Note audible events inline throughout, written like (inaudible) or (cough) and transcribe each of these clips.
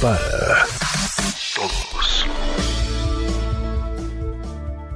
para Todos.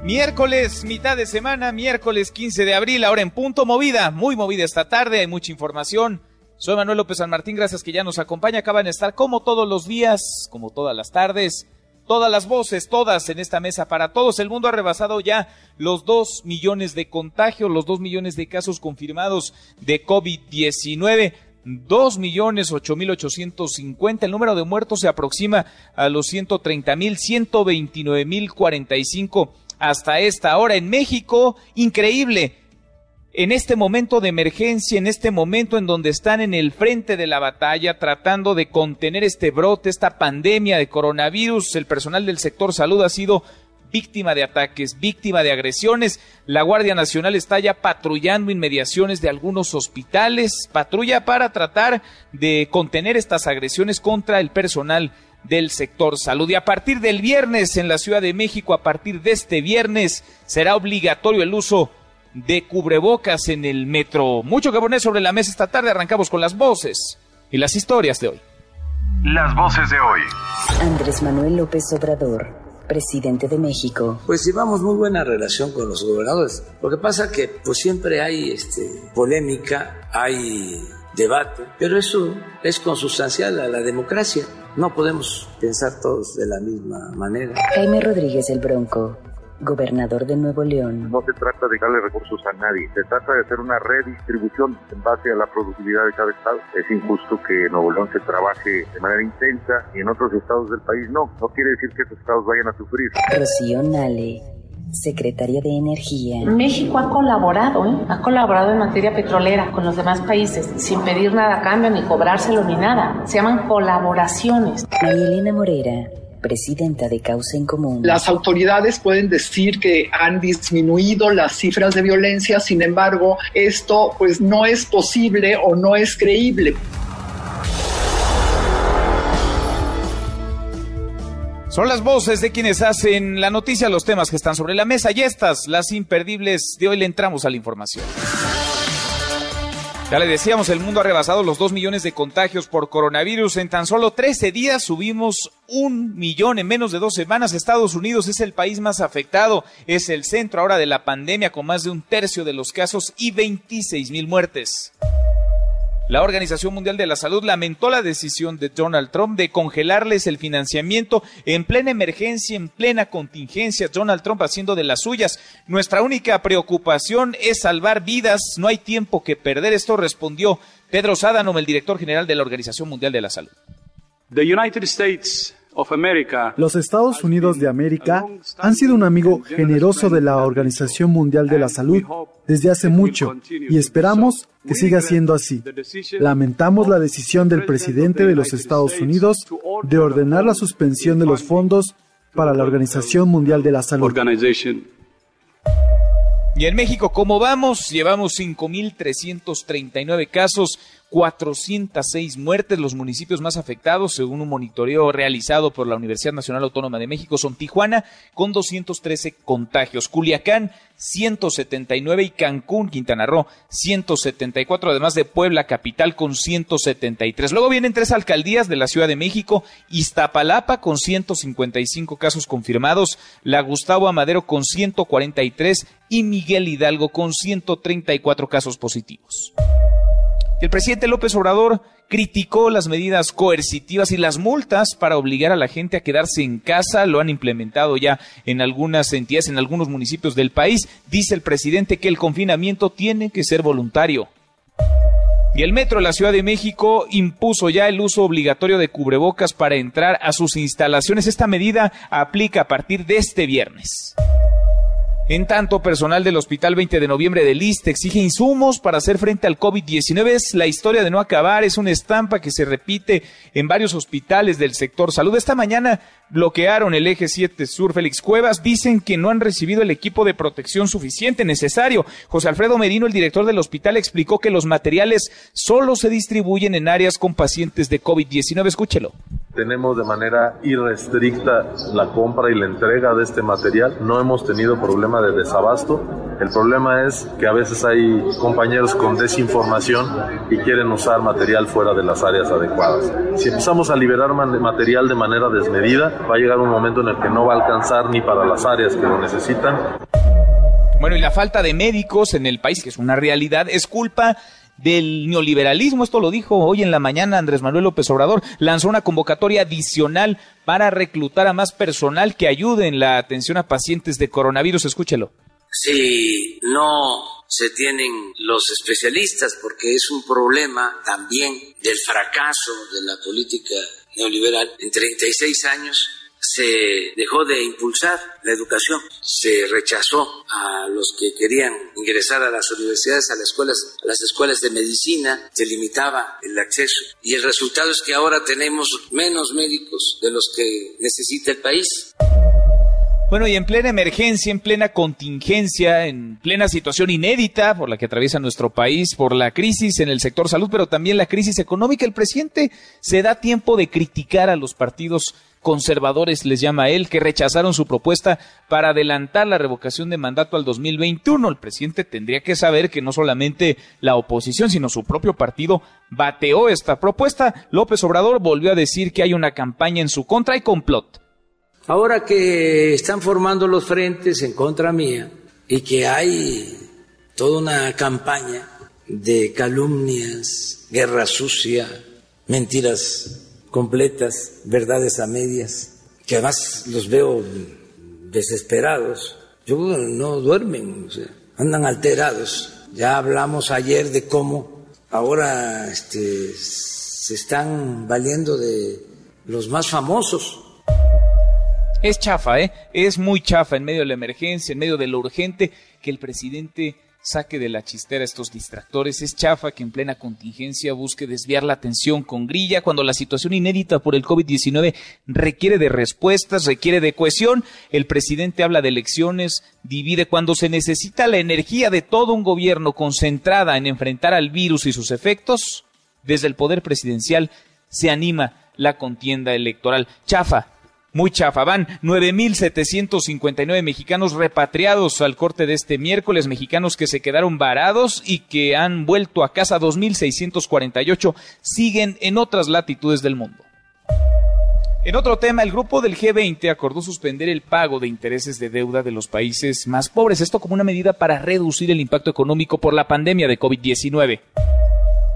Miércoles, mitad de semana, miércoles 15 de abril, ahora en punto movida, muy movida esta tarde, hay mucha información. Soy Manuel López San Martín, gracias que ya nos acompaña, acaban de estar como todos los días, como todas las tardes, todas las voces, todas en esta mesa para todos. El mundo ha rebasado ya los dos millones de contagios, los dos millones de casos confirmados de COVID-19. Dos millones ocho mil ochocientos cincuenta. El número de muertos se aproxima a los ciento treinta mil, ciento veintinueve mil cuarenta y cinco hasta esta hora en México. Increíble. En este momento de emergencia, en este momento en donde están en el frente de la batalla tratando de contener este brote, esta pandemia de coronavirus, el personal del sector salud ha sido víctima de ataques, víctima de agresiones. La Guardia Nacional está ya patrullando inmediaciones de algunos hospitales, patrulla para tratar de contener estas agresiones contra el personal del sector salud. Y a partir del viernes en la Ciudad de México, a partir de este viernes, será obligatorio el uso de cubrebocas en el metro. Mucho que poner sobre la mesa esta tarde. Arrancamos con las voces y las historias de hoy. Las voces de hoy. Andrés Manuel López Obrador, presidente de México. Pues llevamos muy buena relación con los gobernadores. Lo que pasa que pues siempre hay este, polémica, hay debate, pero eso es consustancial a la democracia. No podemos pensar todos de la misma manera. Jaime Rodríguez el Bronco, gobernador de Nuevo León. No se trata de darle recursos a nadie, se trata de hacer una redistribución en base a la productividad de cada estado. Es injusto que Nuevo León se trabaje de manera intensa y en otros estados del país no. No quiere decir que esos estados vayan a sufrir. Rocío Nale, secretaria de Energía. México ha colaborado, ¿eh? ha colaborado en materia petrolera con los demás países sin pedir nada a cambio, ni cobrárselo, ni nada. Se llaman colaboraciones. María Elena Morera, presidenta de Causa en Común. Las autoridades pueden decir que han disminuido las cifras de violencia, sin embargo, esto pues no es posible o no es creíble. Son las voces de quienes hacen la noticia, los temas que están sobre la mesa y estas, las imperdibles de hoy, le entramos a la información. Ya le decíamos, el mundo ha rebasado los 2 millones de contagios por coronavirus. En tan solo 13 días subimos un millón en menos de dos semanas. Estados Unidos es el país más afectado, es el centro ahora de la pandemia con más de un tercio de los casos y 26 mil muertes. La Organización Mundial de la Salud lamentó la decisión de Donald Trump de congelarles el financiamiento en plena emergencia, en plena contingencia. Donald Trump haciendo de las suyas. Nuestra única preocupación es salvar vidas. No hay tiempo que perder. Esto respondió Pedro Sádanom, el director general de la Organización Mundial de la Salud. Los Estados Unidos de América han sido un amigo generoso de la Organización Mundial de la Salud desde hace mucho y esperamos que siga siendo así. Lamentamos la decisión del presidente de los Estados Unidos de ordenar la suspensión de los fondos para la Organización Mundial de la Salud. Organization. Y en México, ¿cómo vamos? Llevamos 5.339 casos, 406 muertes. Los municipios más afectados, según un monitoreo realizado por la Universidad Nacional Autónoma de México, son Tijuana, con 213 contagios, Culiacán, 179 y Cancún, Quintana Roo, 174, además de Puebla, capital, con 173. Luego vienen tres alcaldías de la Ciudad de México, Iztapalapa con 155 casos confirmados, la Gustavo Amadero con 143 y Miguel Hidalgo con 134 casos positivos. El presidente López Obrador criticó las medidas coercitivas y las multas para obligar a la gente a quedarse en casa. Lo han implementado ya en algunas entidades, en algunos municipios del país. Dice el presidente que el confinamiento tiene que ser voluntario. Y el Metro de la Ciudad de México impuso ya el uso obligatorio de cubrebocas para entrar a sus instalaciones. Esta medida aplica a partir de este viernes. En tanto, personal del Hospital 20 de Noviembre de Liste exige insumos para hacer frente al COVID-19. Es la historia de no acabar, es una estampa que se repite en varios hospitales del sector salud. Esta mañana bloquearon el eje 7 Sur Félix Cuevas. Dicen que no han recibido el equipo de protección suficiente necesario. José Alfredo Merino, el director del hospital, explicó que los materiales solo se distribuyen en áreas con pacientes de COVID-19. Escúchelo. Tenemos de manera irrestricta la compra y la entrega de este material. No hemos tenido problema de desabasto. El problema es que a veces hay compañeros con desinformación y quieren usar material fuera de las áreas adecuadas. Si empezamos a liberar material de manera desmedida, va a llegar un momento en el que no va a alcanzar ni para las áreas que lo necesitan. Bueno, y la falta de médicos en el país, que es una realidad, es culpa del neoliberalismo. Esto lo dijo hoy en la mañana Andrés Manuel López Obrador. Lanzó una convocatoria adicional para reclutar a más personal que ayude en la atención a pacientes de coronavirus. Escúchelo. Si no se tienen los especialistas, porque es un problema también del fracaso de la política neoliberal en 36 años se dejó de impulsar la educación, se rechazó a los que querían ingresar a las universidades, a las escuelas, a las escuelas de medicina, se limitaba el acceso y el resultado es que ahora tenemos menos médicos de los que necesita el país. Bueno, y en plena emergencia, en plena contingencia, en plena situación inédita por la que atraviesa nuestro país, por la crisis en el sector salud, pero también la crisis económica, el presidente se da tiempo de criticar a los partidos conservadores, les llama él, que rechazaron su propuesta para adelantar la revocación de mandato al 2021. El presidente tendría que saber que no solamente la oposición, sino su propio partido bateó esta propuesta. López Obrador volvió a decir que hay una campaña en su contra y complot. Ahora que están formando los frentes en contra mía y que hay toda una campaña de calumnias, guerra sucia, mentiras completas, verdades a medias, que además los veo desesperados. Yo no duermen, andan alterados. Ya hablamos ayer de cómo ahora este, se están valiendo de los más famosos. Es chafa, ¿eh? Es muy chafa en medio de la emergencia, en medio de lo urgente, que el presidente saque de la chistera estos distractores. Es chafa que en plena contingencia busque desviar la atención con grilla cuando la situación inédita por el COVID-19 requiere de respuestas, requiere de cohesión. El presidente habla de elecciones, divide cuando se necesita la energía de todo un gobierno concentrada en enfrentar al virus y sus efectos. Desde el poder presidencial se anima la contienda electoral. Chafa, muy chafa. Van 9.759 mexicanos repatriados al corte de este miércoles, mexicanos que se quedaron varados y que han vuelto a casa 2.648, siguen en otras latitudes del mundo. En otro tema, el grupo del G20 acordó suspender el pago de intereses de deuda de los países más pobres, esto como una medida para reducir el impacto económico por la pandemia de COVID-19.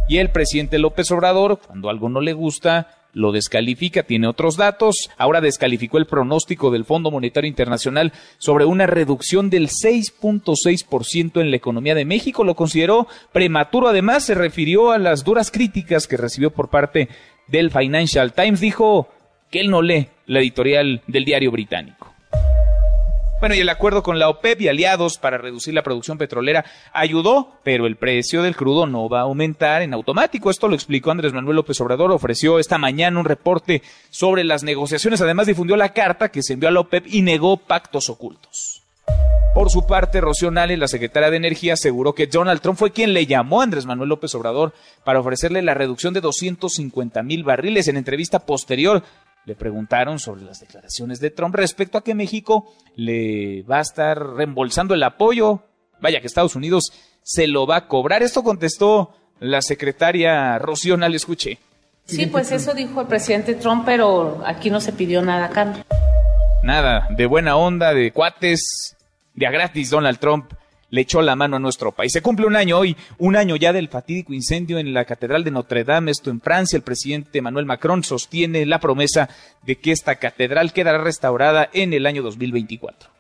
Y el presidente López Obrador, cuando algo no le gusta, lo descalifica, tiene otros datos. Ahora descalificó el pronóstico del Fondo Monetario Internacional sobre una reducción del 6.6% en la economía de México. Lo consideró prematuro. Además, se refirió a las duras críticas que recibió por parte del Financial Times. Dijo que él no lee la editorial del diario británico. Bueno, y el acuerdo con la OPEP y aliados para reducir la producción petrolera ayudó, pero el precio del crudo no va a aumentar en automático. Esto lo explicó Andrés Manuel López Obrador. Ofreció esta mañana un reporte sobre las negociaciones. Además, difundió la carta que se envió a la OPEP y negó pactos ocultos. Por su parte, Rocío Nale, la secretaria de Energía, aseguró que Donald Trump fue quien le llamó a Andrés Manuel López Obrador para ofrecerle la reducción de 250 mil barriles. En entrevista posterior, le preguntaron sobre las declaraciones de Trump respecto a que México le va a estar reembolsando el apoyo. Vaya que Estados Unidos se lo va a cobrar. Esto contestó la secretaria Rocío le escuché. Sí, pues eso dijo el presidente Trump, pero aquí no se pidió nada a cambio. Nada, de buena onda, de cuates, de a gratis Donald Trump le echó la mano a nuestro país. Se cumple un año hoy, un año ya del fatídico incendio en la Catedral de Notre Dame, esto en Francia. El presidente Emmanuel Macron sostiene la promesa de que esta catedral quedará restaurada en el año 2024.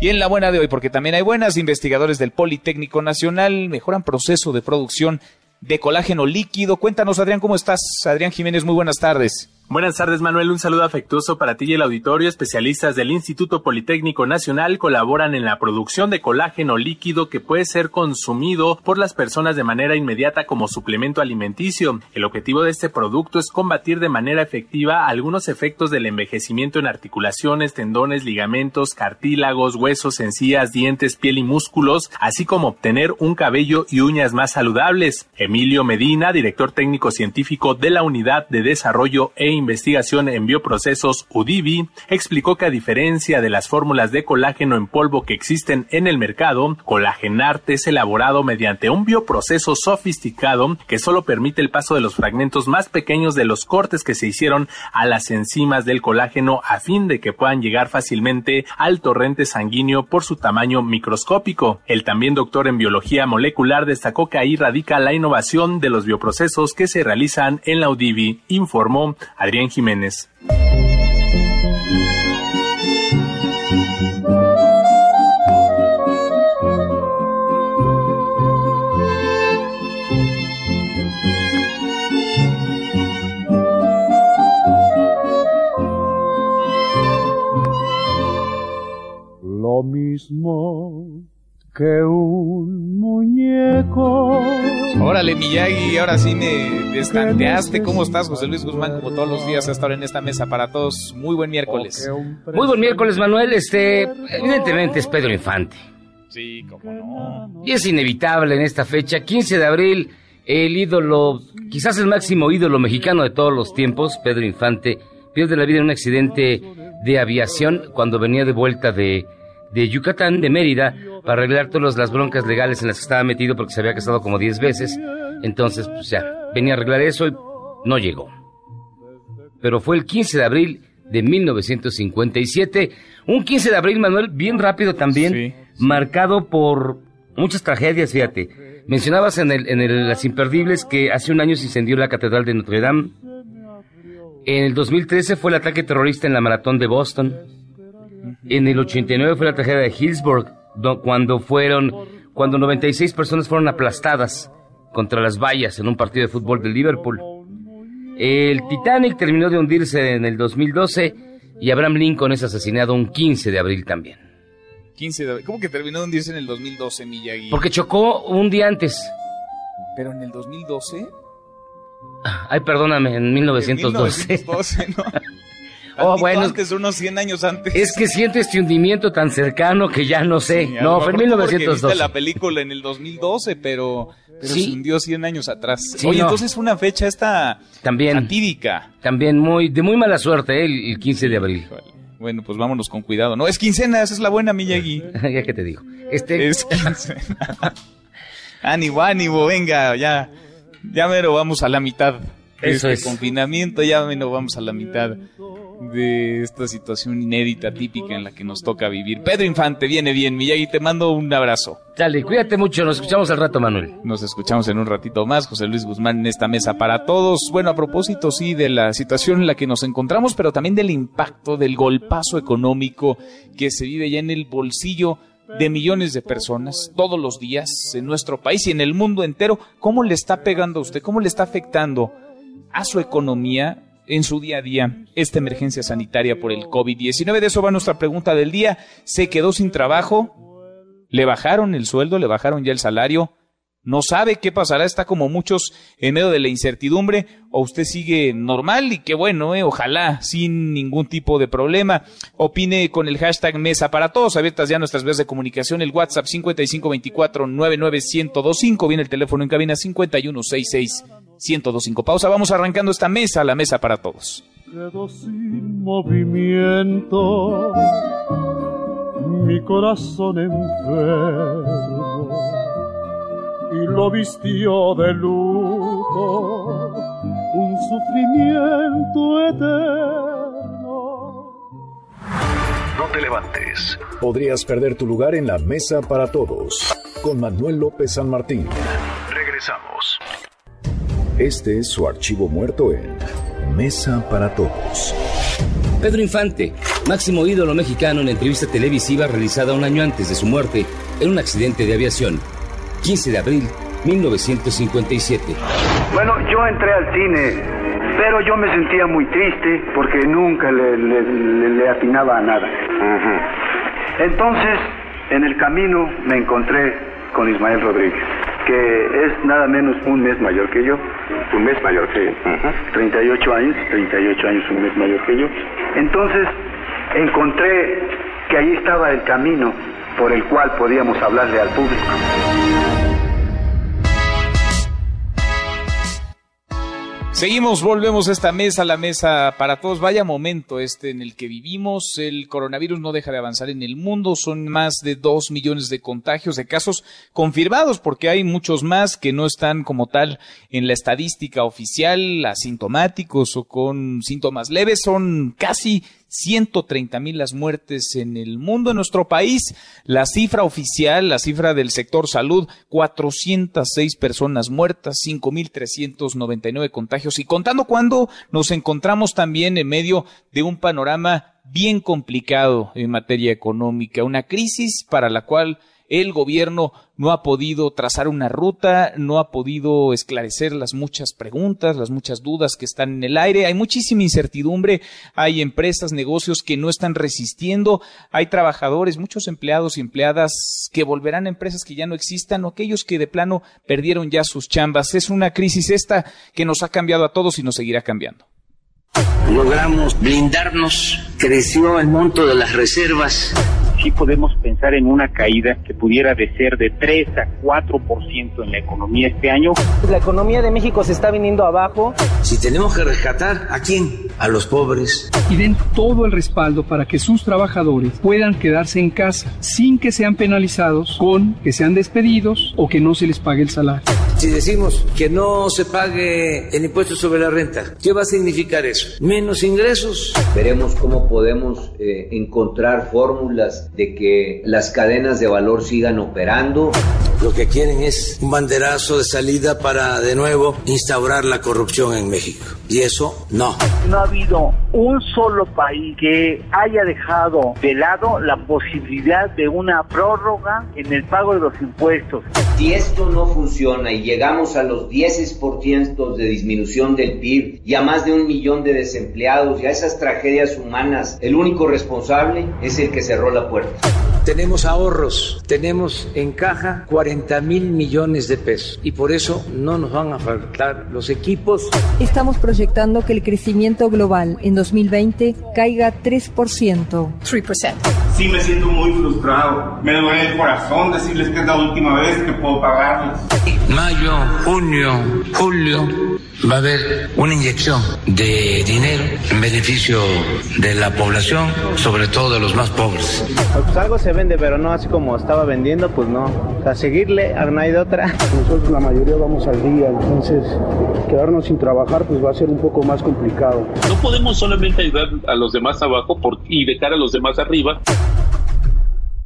Y en la buena de hoy, porque también hay buenas, investigadores del Politécnico Nacional mejoran proceso de producción de colágeno líquido. Cuéntanos, Adrián, ¿cómo estás? Adrián Jiménez, muy buenas tardes. Buenas tardes, Manuel. Un saludo afectuoso para ti y el auditorio. Especialistas del Instituto Politécnico Nacional colaboran en la producción de colágeno líquido que puede ser consumido por las personas de manera inmediata como suplemento alimenticio. El objetivo de este producto es combatir de manera efectiva algunos efectos del envejecimiento en articulaciones, tendones, ligamentos, cartílagos, huesos, encías, dientes, piel y músculos, así como obtener un cabello y uñas más saludables. Emilio Medina, director técnico científico de la Unidad de Desarrollo e Investigación en Bioprocesos UDIBI, explicó que a diferencia de las fórmulas de colágeno en polvo que existen en el mercado, Colagenarte es elaborado mediante un bioproceso sofisticado que solo permite el paso de los fragmentos más pequeños de los cortes que se hicieron a las enzimas del colágeno a fin de que puedan llegar fácilmente al torrente sanguíneo por su tamaño microscópico. El también doctor en biología molecular destacó que ahí radica la innovación de los bioprocesos que se realizan en la UDIVI, informó Adrián Jiménez. Lo mismo que un muñeco. Órale, Miyagi, ahora sí me destanteaste. ¿Cómo estás, José Luis Guzmán? Como todos los días, hasta ahora en esta mesa para todos. Muy buen miércoles. Muy buen miércoles, Manuel. Este, evidentemente es Pedro Infante. Sí, cómo no. Y es inevitable en esta fecha, 15 de abril, el ídolo, quizás el máximo ídolo mexicano de todos los tiempos, Pedro Infante, pierde la vida en un accidente de aviación cuando venía de vuelta de de Yucatán, de Mérida, para arreglar todas las broncas legales en las que estaba metido porque se había casado como 10 veces. Entonces, pues ya, venía a arreglar eso y no llegó. Pero fue el 15 de abril de 1957, un 15 de abril, Manuel, bien rápido también, marcado por muchas tragedias, fíjate. Mencionabas en, el, en el, las imperdibles que hace un año se incendió la Catedral de Notre Dame. En el 2013 fue el ataque terrorista en la Maratón de Boston. En el 89 fue la tragedia de Hillsborough, cuando fueron, cuando 96 personas fueron aplastadas contra las vallas en un partido de fútbol de Liverpool. El Titanic terminó de hundirse en el 2012 y Abraham Lincoln es asesinado un 15 de abril también. 15 de abril. ¿Cómo que terminó de hundirse en el 2012, Miyagi? Porque chocó un día antes. ¿Pero en el 2012? Ay, perdóname, en 1912. En 1912, ¿no? (laughs) Oh, bueno. Antes, unos 100 años antes. Es que siento este hundimiento tan cercano que ya no sé. Sí, no, fue en 1912. Viste la película en el 2012, pero, pero Sí. se hundió 100 años atrás. Sí, Oye, no. entonces fue una fecha esta También. También muy, de muy mala suerte, ¿eh? el, el 15 de abril. Bueno, pues vámonos con cuidado. No, es quincena, esa es la buena, Miyagi. (laughs) ya que te digo. Este... Es quincena. (laughs) ánimo, ánimo, venga, ya. Ya mero vamos a la mitad Eso este es. confinamiento, ya mero vamos a la mitad de esta situación inédita, típica en la que nos toca vivir. Pedro Infante, viene bien, Miyagi, te mando un abrazo. Dale, cuídate mucho, nos escuchamos al rato, Manuel. Nos escuchamos en un ratito más, José Luis Guzmán en esta mesa para todos. Bueno, a propósito, sí, de la situación en la que nos encontramos, pero también del impacto, del golpazo económico que se vive ya en el bolsillo de millones de personas todos los días en nuestro país y en el mundo entero. ¿Cómo le está pegando a usted? ¿Cómo le está afectando a su economía? en su día a día esta emergencia sanitaria por el COVID-19. De eso va nuestra pregunta del día. ¿Se quedó sin trabajo? ¿Le bajaron el sueldo? ¿Le bajaron ya el salario? ¿No sabe qué pasará? Está como muchos en medio de la incertidumbre. ¿O usted sigue normal? Y qué bueno, ¿eh? ojalá, sin ningún tipo de problema. Opine con el hashtag Mesa para Todos. Abiertas ya nuestras vías de comunicación. El WhatsApp 5524-99125. Viene el teléfono en cabina 5166-1025. Pausa. Vamos arrancando esta mesa, la Mesa para Todos. Quedó sin movimiento mi corazón enfermo y lo vistió de luto un sufrimiento eterno. No te levantes. Podrías perder tu lugar en la mesa para todos. Con Manuel López San Martín. Regresamos. Este es su archivo muerto en Mesa para Todos. Pedro Infante, máximo ídolo mexicano en entrevista televisiva realizada un año antes de su muerte en un accidente de aviación. 15 de abril 1957. Bueno, yo entré al cine Pero yo me sentía muy triste porque nunca le, le, atinaba a nada. Entonces, en el camino me encontré con Ismael Rodríguez, que es nada menos un mes mayor que yo. Un mes mayor que yo. 38 años, 38 años, un mes mayor que yo. Entonces, encontré que ahí estaba el camino por el cual podíamos hablarle al público. Seguimos, volvemos a esta mesa, la mesa para todos. Vaya momento este en el que vivimos. El coronavirus no deja de avanzar en el mundo. Son más de dos millones de contagios, de casos confirmados, porque hay muchos más que no están como tal en la estadística oficial, asintomáticos o con síntomas leves. Son casi 130 mil las muertes en el mundo. En nuestro país, la cifra oficial, la cifra del sector salud, 406 personas muertas, 5.399 contagios. Y contando cuando nos encontramos también en medio de un panorama bien complicado en materia económica, una crisis para la cual el gobierno no ha podido trazar una ruta, no ha podido esclarecer las muchas preguntas, las muchas dudas que están en el aire. Hay muchísima incertidumbre, hay empresas, negocios que no están resistiendo, hay trabajadores, muchos empleados y empleadas que volverán a empresas que ya no existan o aquellos que de plano perdieron ya sus chambas. Es una crisis esta que nos ha cambiado a todos y nos seguirá cambiando. Logramos blindarnos, creció el monto de las reservas sí podemos pensar en una caída que pudiera de ser de 3 a 4% en la economía este año. La economía de México se está viniendo abajo. Si tenemos que rescatar, ¿a quién? A los pobres. Y den todo el respaldo para que sus trabajadores puedan quedarse en casa sin que sean penalizados con que sean despedidos o que no se les pague el salario. Si decimos que no se pague el impuesto sobre la renta, ¿qué va a significar eso? Menos ingresos. Veremos cómo podemos eh, encontrar fórmulas de que las cadenas de valor sigan operando. Lo que quieren es un banderazo de salida para de nuevo instaurar la corrupción en México. Y eso no. No ha habido un solo país que haya dejado de lado la posibilidad de una prórroga en el pago de los impuestos. Si esto no funciona y llegamos a los 10% de disminución del PIB y a más de un millón de desempleados y a esas tragedias humanas, el único responsable es el que cerró la puerta. Tenemos ahorros, tenemos en caja 40 mil millones de pesos y por eso no nos van a faltar los equipos. Estamos proyectando que el crecimiento global en 2020 caiga 3%. 3%. Sí, me siento muy frustrado. Me duele el corazón decirles que es la última vez que puedo pagarles. Mayo, junio, julio va a haber una inyección de dinero en beneficio de la población, sobre todo de los más pobres. Pues algo se vende, pero no así como estaba vendiendo, pues no. A seguirle, no hay de otra. Nosotros la mayoría vamos al día, entonces quedarnos sin trabajar pues va a ser un poco más complicado. No podemos solamente ayudar a los demás abajo por, y dejar a los demás arriba.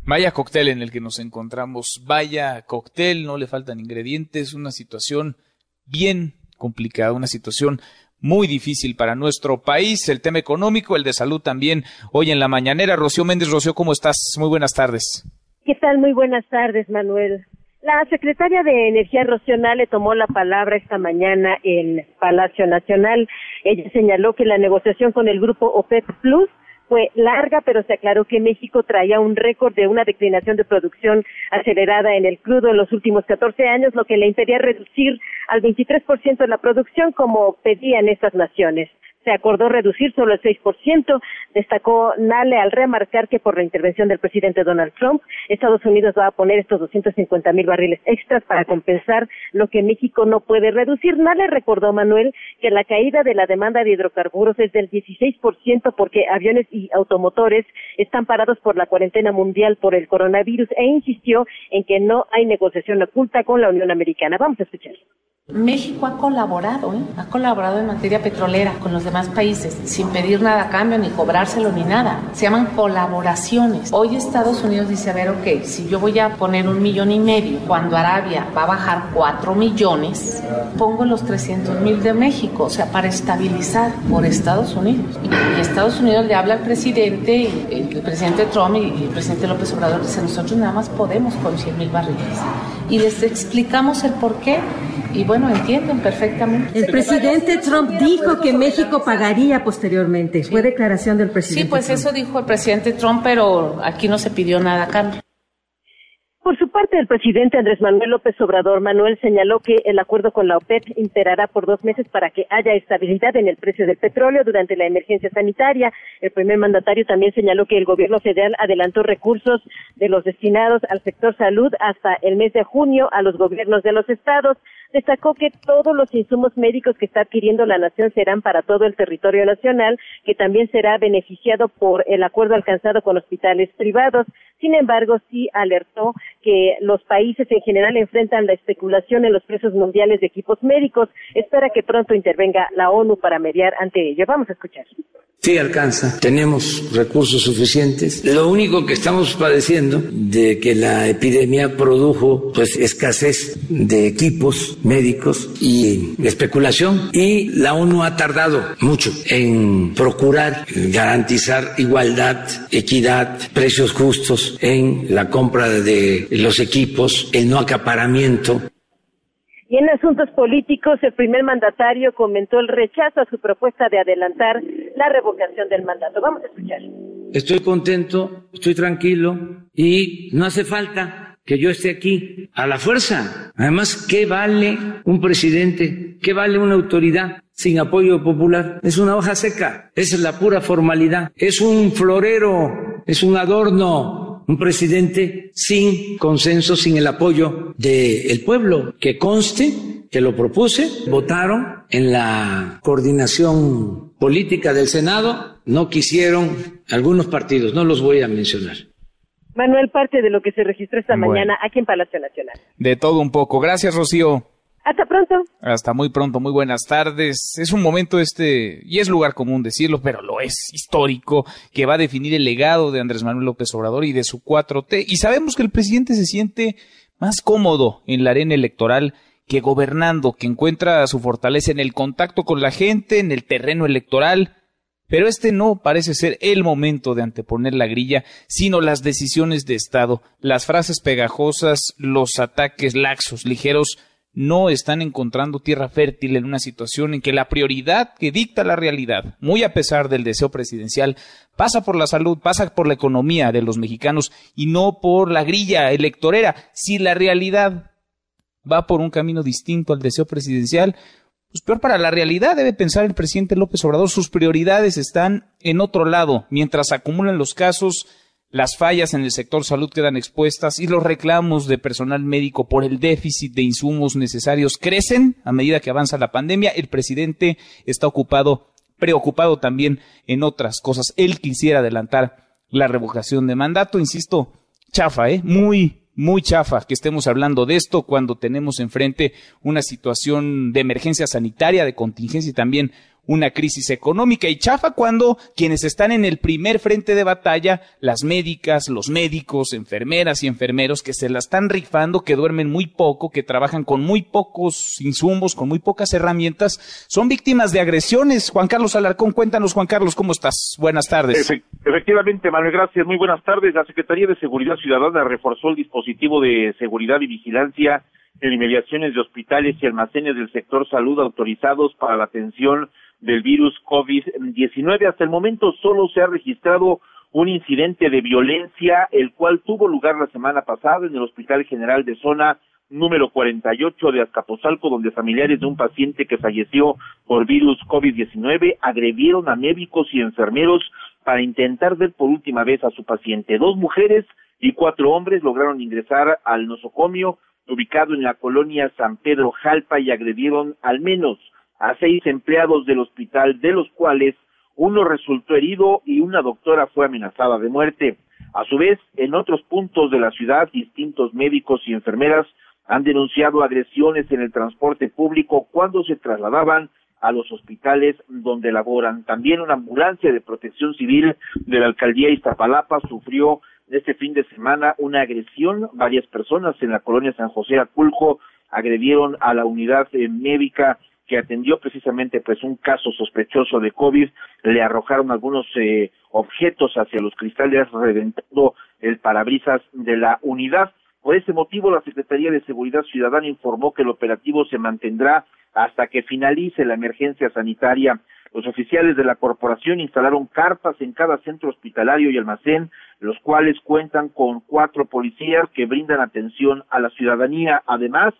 Vaya cóctel en el que nos encontramos, vaya cóctel, no le faltan ingredientes, una situación bien complicada, una situación muy difícil para nuestro país, el tema económico, el de salud también. Hoy en la mañanera, Rocío Méndez, Rocío, ¿cómo estás? Muy buenas tardes. ¿Qué tal? Muy buenas tardes, Manuel. La secretaria de Energía Rocío le tomó la palabra esta mañana en Palacio Nacional. Ella señaló que la negociación con el grupo OPEP Plus fue larga, pero se aclaró que México traía un récord de una declinación de producción acelerada en el crudo en los últimos 14 años, lo que le impedía reducir al 23% la producción como pedían estas naciones se acordó reducir solo el 6%. Destacó Nale al remarcar que por la intervención del presidente Donald Trump, Estados Unidos va a poner estos 250 mil barriles extras para compensar lo que México no puede reducir. Nale recordó, Manuel, que la caída de la demanda de hidrocarburos es del 16% porque aviones y automotores están parados por la cuarentena mundial por el coronavirus e insistió en que no hay negociación oculta con la Unión Americana. Vamos a escuchar. México ha colaborado, ¿eh? ha colaborado en materia petrolera con los demás países sin pedir nada a cambio ni cobrárselo ni nada. Se llaman colaboraciones. Hoy Estados Unidos dice, a ver, ok, si yo voy a poner un millón y medio, cuando Arabia va a bajar cuatro millones, pongo los 300 mil de México, o sea, para estabilizar por Estados Unidos. Y, Estados Unidos le habla al presidente, el presidente Trump y el presidente López Obrador dice, nosotros nada más podemos con 100 mil barriles. Y les explicamos el por qué y bueno, entienden perfectamente. El presidente Trump dijo que México pagaría posteriormente. Fue declaración del presidente. Sí, pues eso dijo el presidente Trump, pero aquí no se pidió nada a cambio. Por su parte, el presidente Andrés Manuel López Obrador Manuel señaló que el acuerdo con la OPEP imperará por dos meses para que haya estabilidad en el precio del petróleo durante la emergencia sanitaria. El primer mandatario también señaló que el gobierno federal adelantó recursos de los destinados al sector salud hasta el mes de junio a los gobiernos de los estados. Destacó que todos los insumos médicos que está adquiriendo la nación serán para todo el territorio nacional, que también será beneficiado por el acuerdo alcanzado con hospitales privados. Sin embargo, sí alertó que los países en general enfrentan la especulación en los precios mundiales de equipos médicos. Espera que pronto intervenga la ONU para mediar ante ello. Vamos a escuchar. Sí alcanza, tenemos recursos suficientes. Lo único que estamos padeciendo de que la epidemia produjo pues escasez de equipos médicos y especulación y la ONU ha tardado mucho en procurar garantizar igualdad, equidad, precios justos en la compra de los equipos, el no acaparamiento. Y en asuntos políticos, el primer mandatario comentó el rechazo a su propuesta de adelantar la revocación del mandato. Vamos a escuchar. Estoy contento, estoy tranquilo y no hace falta que yo esté aquí a la fuerza. Además, ¿qué vale un presidente? ¿Qué vale una autoridad sin apoyo popular? Es una hoja seca, es la pura formalidad, es un florero, es un adorno un presidente sin consenso, sin el apoyo del pueblo. Que conste que lo propuse, votaron en la coordinación política del Senado, no quisieron algunos partidos, no los voy a mencionar. Manuel, parte de lo que se registró esta mañana aquí en Palacio Nacional. De todo un poco. Gracias, Rocío. Hasta pronto. Hasta muy pronto, muy buenas tardes. Es un momento este, y es lugar común decirlo, pero lo es histórico, que va a definir el legado de Andrés Manuel López Obrador y de su 4T. Y sabemos que el presidente se siente más cómodo en la arena electoral que gobernando, que encuentra su fortaleza en el contacto con la gente, en el terreno electoral. Pero este no parece ser el momento de anteponer la grilla, sino las decisiones de Estado, las frases pegajosas, los ataques laxos, ligeros, no están encontrando tierra fértil en una situación en que la prioridad que dicta la realidad, muy a pesar del deseo presidencial, pasa por la salud, pasa por la economía de los mexicanos y no por la grilla electorera. Si la realidad va por un camino distinto al deseo presidencial, pues peor para la realidad debe pensar el presidente López Obrador. Sus prioridades están en otro lado, mientras acumulan los casos las fallas en el sector salud quedan expuestas y los reclamos de personal médico por el déficit de insumos necesarios crecen a medida que avanza la pandemia. El presidente está ocupado, preocupado también en otras cosas. Él quisiera adelantar la revocación de mandato, insisto, chafa, ¿eh? Muy, muy chafa que estemos hablando de esto cuando tenemos enfrente una situación de emergencia sanitaria, de contingencia y también una crisis económica y chafa cuando quienes están en el primer frente de batalla, las médicas, los médicos, enfermeras y enfermeros que se la están rifando, que duermen muy poco, que trabajan con muy pocos insumos, con muy pocas herramientas, son víctimas de agresiones. Juan Carlos Alarcón, cuéntanos, Juan Carlos, ¿cómo estás? Buenas tardes. efectivamente, Manuel, gracias. Muy buenas tardes. La Secretaría de Seguridad Ciudadana reforzó el dispositivo de seguridad y vigilancia en inmediaciones de hospitales y almacenes del sector salud autorizados para la atención del virus COVID-19. Hasta el momento solo se ha registrado un incidente de violencia, el cual tuvo lugar la semana pasada en el Hospital General de Zona número 48 de Azcapotzalco, donde familiares de un paciente que falleció por virus COVID-19 agredieron a médicos y enfermeros para intentar ver por última vez a su paciente. Dos mujeres y cuatro hombres lograron ingresar al nosocomio ubicado en la colonia San Pedro Jalpa y agredieron al menos a seis empleados del hospital, de los cuales uno resultó herido y una doctora fue amenazada de muerte. A su vez, en otros puntos de la ciudad, distintos médicos y enfermeras han denunciado agresiones en el transporte público cuando se trasladaban a los hospitales donde laboran. También una ambulancia de protección civil de la alcaldía Iztapalapa sufrió este fin de semana una agresión. Varias personas en la colonia San José Aculco agredieron a la unidad eh, médica que atendió precisamente pues un caso sospechoso de COVID, le arrojaron algunos eh, objetos hacia los cristales reventando el parabrisas de la unidad. Por ese motivo, la Secretaría de Seguridad Ciudadana informó que el operativo se mantendrá hasta que finalice la emergencia sanitaria. Los oficiales de la corporación instalaron carpas en cada centro hospitalario y almacén, los cuales cuentan con cuatro policías que brindan atención a la ciudadanía. Además,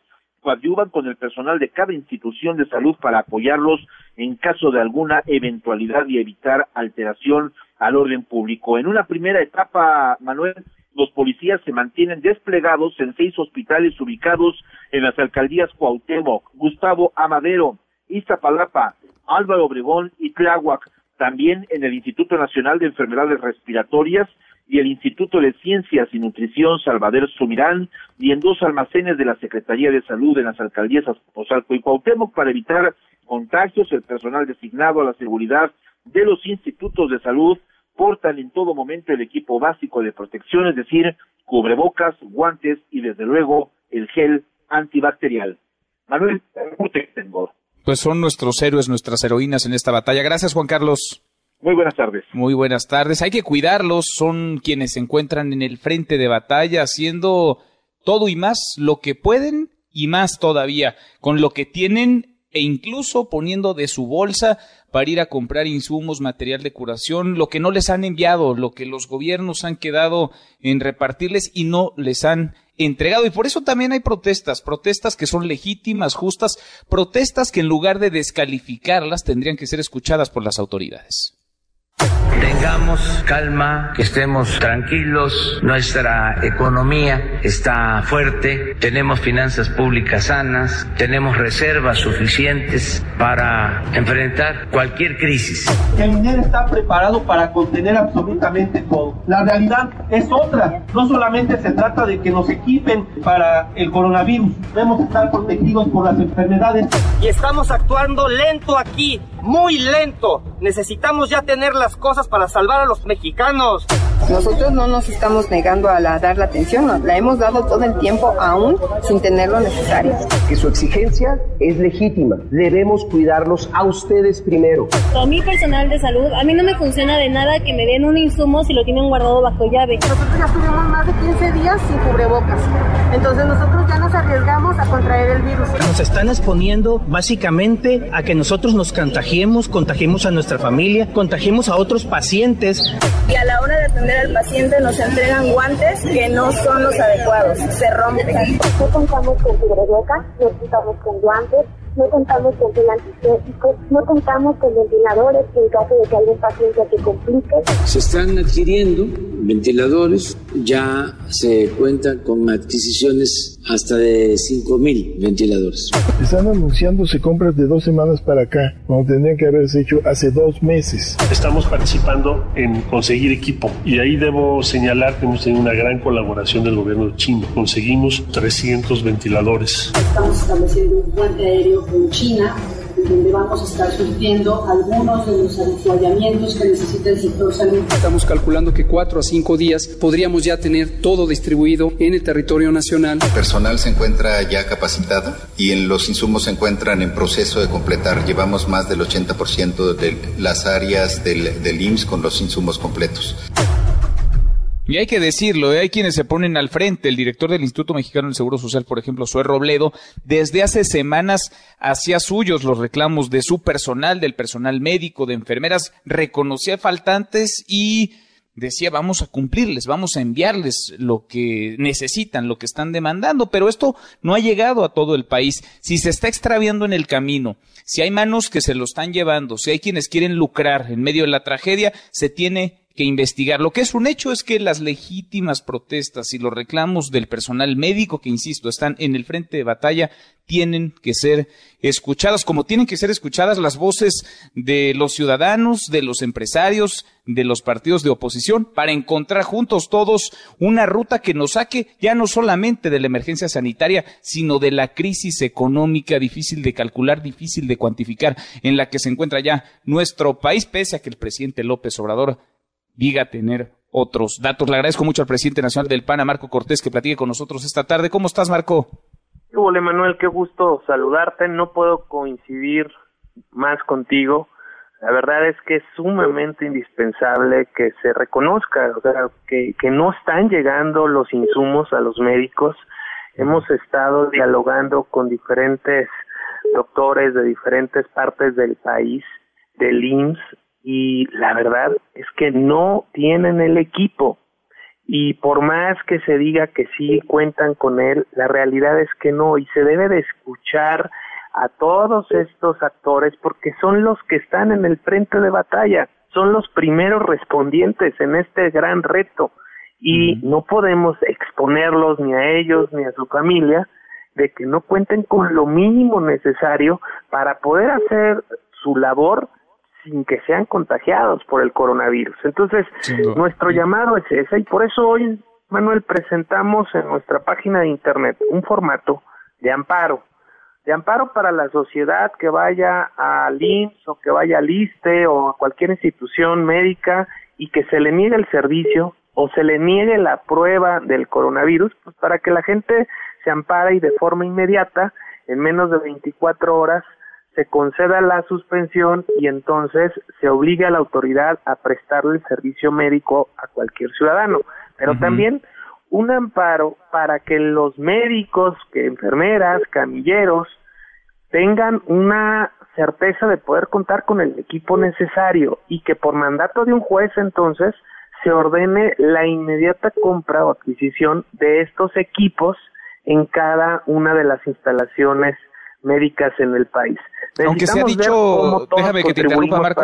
coadyuvan con el personal de cada institución de salud para apoyarlos en caso de alguna eventualidad y evitar alteración al orden público. En una primera etapa, Manuel, los policías se mantienen desplegados en seis hospitales ubicados en las alcaldías Cuauhtémoc, Gustavo Amadero, Iztapalapa, Álvaro Obregón y Tláhuac, también en el Instituto Nacional de Enfermedades Respiratorias y el Instituto de Ciencias y Nutrición Salvador Sumirán y en dos almacenes de la Secretaría de Salud en las alcaldías Azcapotzalco y Cuauhtémoc para evitar contagios. El personal designado a la seguridad de los institutos de salud portan en todo momento el equipo básico de protección, es decir, cubrebocas, guantes y desde luego el gel antibacterial. Manuel, tengo. Pues son nuestros héroes, nuestras heroínas en esta batalla. Gracias, Juan Carlos. Muy buenas tardes. Muy buenas tardes. Hay que cuidarlos, son quienes se encuentran en el frente de batalla haciendo todo y más lo que pueden y más todavía con lo que tienen e incluso poniendo de su bolsa para ir a comprar insumos, material de curación, lo que no les han enviado, lo que los gobiernos han quedado en repartirles y no les han entregado. Y por eso también hay protestas, protestas que son legítimas, justas, protestas que en lugar de descalificarlas tendrían que ser escuchadas por las autoridades. Tengamos calma, que estemos tranquilos, nuestra economía está fuerte, tenemos finanzas públicas sanas, tenemos reservas suficientes para enfrentar cualquier crisis. El INER está preparado para contener absolutamente todo. La realidad es otra, no solamente se trata de que nos equipen para el coronavirus, debemos estar protegidos por las enfermedades. Y estamos actuando lento aquí, muy lento. Necesitamos ya tener las cosas para salvar a los mexicanos. Nosotros no nos estamos negando a la, dar la atención, la hemos dado todo el tiempo aún sin tener lo necesario. Que su exigencia es legítima, debemos cuidarlos a ustedes primero. A mi personal de salud, a mí no me funciona de nada que me den un insumo si lo tienen guardado bajo llave. Nosotros ya estuvimos más de 15 días sin cubrebocas, entonces nosotros ya nos arriesgamos a contraer el virus. Nos están exponiendo básicamente a que nosotros nos contagiemos, contagiemos a nuestra familia, contagiemos a otros pacientes. Y a la hora de atender al paciente nos entregan guantes que no son los adecuados, se rompen. No contamos con cubrebocas, no contamos con guantes, no contamos con gel antiséptico, no contamos con ventiladores en caso de que algún paciente se complique. Se están adquiriendo ventiladores, ya se cuentan con adquisiciones hasta de 5.000 ventiladores. Están anunciándose compras de dos semanas para acá, cuando tendrían que haberse hecho hace dos meses. Estamos participando en conseguir equipo y ahí debo señalar que hemos tenido una gran colaboración del gobierno chino. Conseguimos 300 ventiladores. Estamos estableciendo un puente aéreo con China donde vamos a estar surtiendo algunos de los avituallamientos que necesita el sector salud. Estamos calculando que cuatro a cinco días podríamos ya tener todo distribuido en el territorio nacional. El personal se encuentra ya capacitado y en los insumos se encuentran en proceso de completar. Llevamos más del 80% de las áreas del, del IMSS con los insumos completos. Y hay que decirlo, ¿eh? hay quienes se ponen al frente. El director del Instituto Mexicano del Seguro Social, por ejemplo, Zoe Robledo, desde hace semanas hacía suyos los reclamos de su personal, del personal médico, de enfermeras, reconocía faltantes y decía vamos a cumplirles, vamos a enviarles lo que necesitan, lo que están demandando, pero esto no ha llegado a todo el país. Si se está extraviando en el camino, si hay manos que se lo están llevando, si hay quienes quieren lucrar en medio de la tragedia, se tiene que investigar. Lo que es un hecho es que las legítimas protestas y los reclamos del personal médico, que insisto, están en el frente de batalla, tienen que ser escuchadas, como tienen que ser escuchadas las voces de los ciudadanos, de los empresarios, de los partidos de oposición, para encontrar juntos todos una ruta que nos saque ya no solamente de la emergencia sanitaria, sino de la crisis económica difícil de calcular, difícil de cuantificar, en la que se encuentra ya nuestro país, pese a que el presidente López Obrador diga tener otros datos. Le agradezco mucho al presidente nacional del PAN, Marco Cortés, que platique con nosotros esta tarde. ¿Cómo estás, Marco? Hola, Manuel, qué gusto saludarte. No puedo coincidir más contigo. La verdad es que es sumamente indispensable que se reconozca, que, que no están llegando los insumos a los médicos. Hemos estado dialogando con diferentes doctores de diferentes partes del país, del IMSS, y la verdad es que no tienen el equipo. Y por más que se diga que sí cuentan con él, la realidad es que no, y se debe de escuchar a todos estos actores porque son los que están en el frente de batalla, son los primeros respondientes en este gran reto y no podemos exponerlos ni a ellos ni a su familia de que no cuenten con lo mínimo necesario para poder hacer su labor sin que sean contagiados por el coronavirus. Entonces, nuestro llamado es ese y por eso hoy, Manuel, presentamos en nuestra página de internet un formato de amparo de amparo para la sociedad que vaya al IMSS o que vaya al ISTE o a cualquier institución médica y que se le niegue el servicio o se le niegue la prueba del coronavirus, pues para que la gente se ampare y de forma inmediata, en menos de 24 horas, se conceda la suspensión y entonces se obligue a la autoridad a prestarle el servicio médico a cualquier ciudadano. Pero también un amparo para que los médicos, que enfermeras, camilleros, tengan una certeza de poder contar con el equipo necesario y que por mandato de un juez entonces se ordene la inmediata compra o adquisición de estos equipos en cada una de las instalaciones médicas en el país. Aunque se ha dicho, déjame que te interrumpa Marco,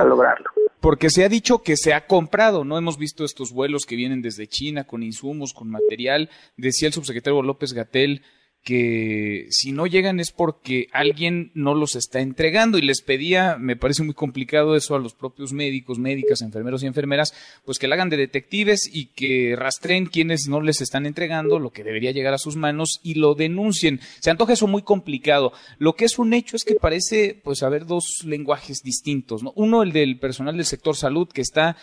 porque se ha dicho que se ha comprado, ¿no? Hemos visto estos vuelos que vienen desde China con insumos, con material. Decía el subsecretario López Gatel que si no llegan es porque alguien no los está entregando y les pedía, me parece muy complicado eso a los propios médicos, médicas, enfermeros y enfermeras, pues que la hagan de detectives y que rastreen quienes no les están entregando lo que debería llegar a sus manos y lo denuncien. Se antoja eso muy complicado. Lo que es un hecho es que parece pues haber dos lenguajes distintos, ¿no? Uno el del personal del sector salud que está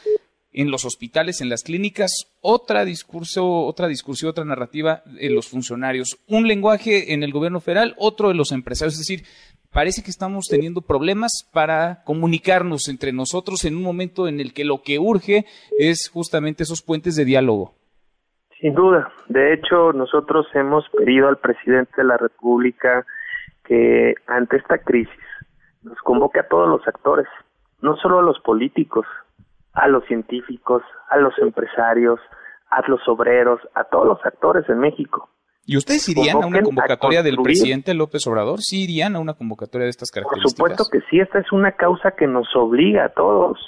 en los hospitales, en las clínicas, otra discurso, otra discursión, otra narrativa en los funcionarios, un lenguaje en el gobierno federal, otro de los empresarios, es decir, parece que estamos teniendo problemas para comunicarnos entre nosotros en un momento en el que lo que urge es justamente esos puentes de diálogo. Sin duda, de hecho nosotros hemos pedido al presidente de la República que ante esta crisis nos convoque a todos los actores, no solo a los políticos, a los científicos, a los empresarios, a los obreros, a todos los actores en México. ¿Y ustedes irían a una convocatoria del presidente López Obrador? ¿Sí irían a una convocatoria de estas características? Por supuesto que sí, esta es una causa que nos obliga a todos.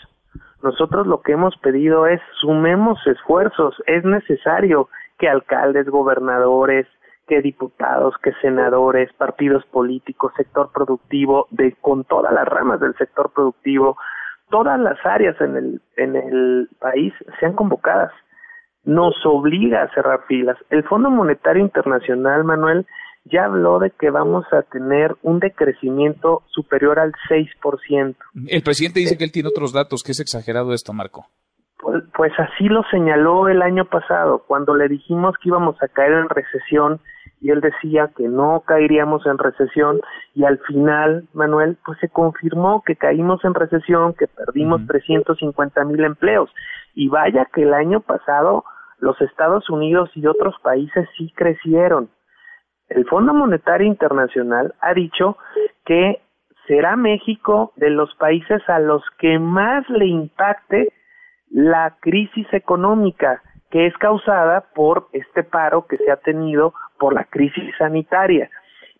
Nosotros lo que hemos pedido es sumemos esfuerzos, es necesario que alcaldes, gobernadores, que diputados, que senadores, partidos políticos, sector productivo, de con todas las ramas del sector productivo, todas las áreas en el, en el país sean convocadas. Nos obliga a cerrar filas. El Fondo Monetario Internacional, Manuel, ya habló de que vamos a tener un decrecimiento superior al 6%. El presidente dice que él tiene otros datos, que es exagerado esto, Marco. Pues, pues así lo señaló el año pasado, cuando le dijimos que íbamos a caer en recesión y él decía que no caeríamos en recesión y al final, Manuel, pues se confirmó que caímos en recesión, que perdimos 350 mil empleos y vaya que el año pasado los Estados Unidos y otros países sí crecieron. El Fondo Monetario Internacional ha dicho que será México de los países a los que más le impacte la crisis económica que es causada por este paro que se ha tenido por la crisis sanitaria.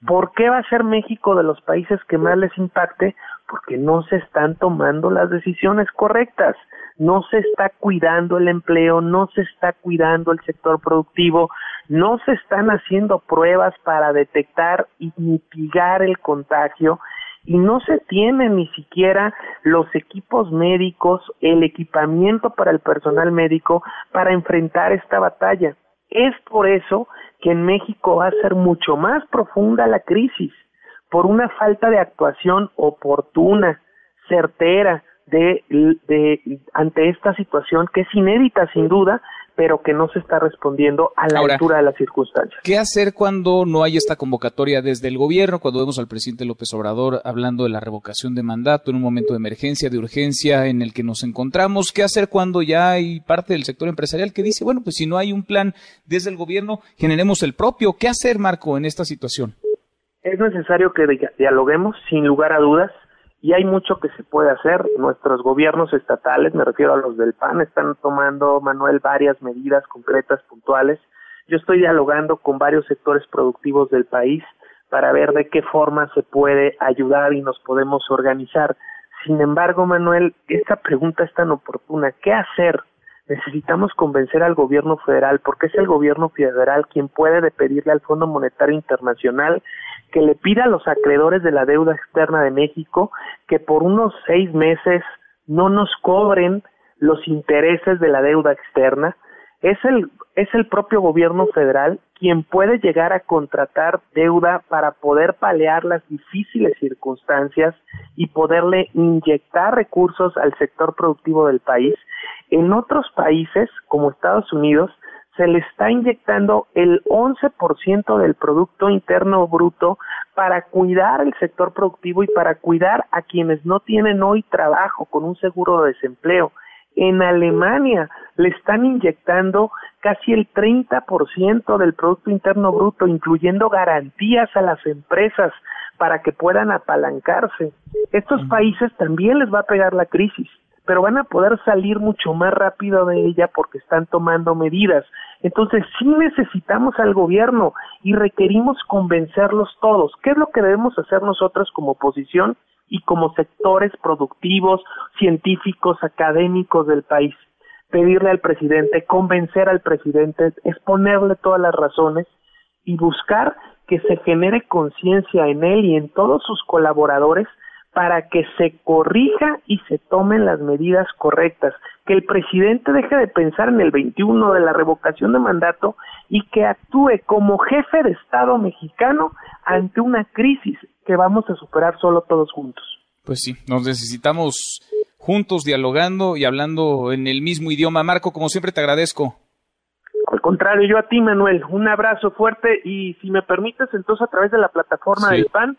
¿Por qué va a ser México de los países que más les impacte? Porque no se están tomando las decisiones correctas, no se está cuidando el empleo, no se está cuidando el sector productivo, no se están haciendo pruebas para detectar y mitigar el contagio y no se tiene ni siquiera los equipos médicos, el equipamiento para el personal médico para enfrentar esta batalla. Es por eso que en México va a ser mucho más profunda la crisis, por una falta de actuación oportuna, certera, de, de, ante esta situación que es inédita sin duda, pero que no se está respondiendo a la altura de las circunstancias. ¿Qué hacer cuando no hay esta convocatoria desde el gobierno? Cuando vemos al presidente López Obrador hablando de la revocación de mandato en un momento de emergencia, de urgencia en el que nos encontramos. ¿Qué hacer cuando ya hay parte del sector empresarial que dice, bueno, pues si no hay un plan desde el gobierno, generemos el propio? ¿Qué hacer, Marco, en esta situación? Es necesario que dialoguemos, sin lugar a dudas y hay mucho que se puede hacer. Nuestros gobiernos estatales, me refiero a los del PAN, están tomando, Manuel, varias medidas concretas, puntuales. Yo estoy dialogando con varios sectores productivos del país para ver de qué forma se puede ayudar y nos podemos organizar. Sin embargo, Manuel, esta pregunta es tan oportuna. ¿Qué hacer? Necesitamos convencer al gobierno federal, porque es el gobierno federal quien puede pedirle al Fondo Monetario Internacional que le pida a los acreedores de la deuda externa de México que por unos seis meses no nos cobren los intereses de la deuda externa. Es el, es el propio gobierno federal quien puede llegar a contratar deuda para poder paliar las difíciles circunstancias y poderle inyectar recursos al sector productivo del país. En otros países, como Estados Unidos, se le está inyectando el 11% del Producto Interno Bruto para cuidar el sector productivo y para cuidar a quienes no tienen hoy trabajo con un seguro de desempleo. En Alemania le están inyectando casi el 30% del Producto Interno Bruto, incluyendo garantías a las empresas para que puedan apalancarse. Estos países también les va a pegar la crisis pero van a poder salir mucho más rápido de ella porque están tomando medidas. Entonces sí necesitamos al gobierno y requerimos convencerlos todos. ¿Qué es lo que debemos hacer nosotros como oposición y como sectores productivos, científicos, académicos del país? Pedirle al presidente, convencer al presidente, exponerle todas las razones y buscar que se genere conciencia en él y en todos sus colaboradores para que se corrija y se tomen las medidas correctas, que el presidente deje de pensar en el 21 de la revocación de mandato y que actúe como jefe de Estado mexicano ante una crisis que vamos a superar solo todos juntos. Pues sí, nos necesitamos juntos dialogando y hablando en el mismo idioma. Marco, como siempre te agradezco. Al contrario, yo a ti, Manuel, un abrazo fuerte y si me permites, entonces a través de la plataforma del PAN,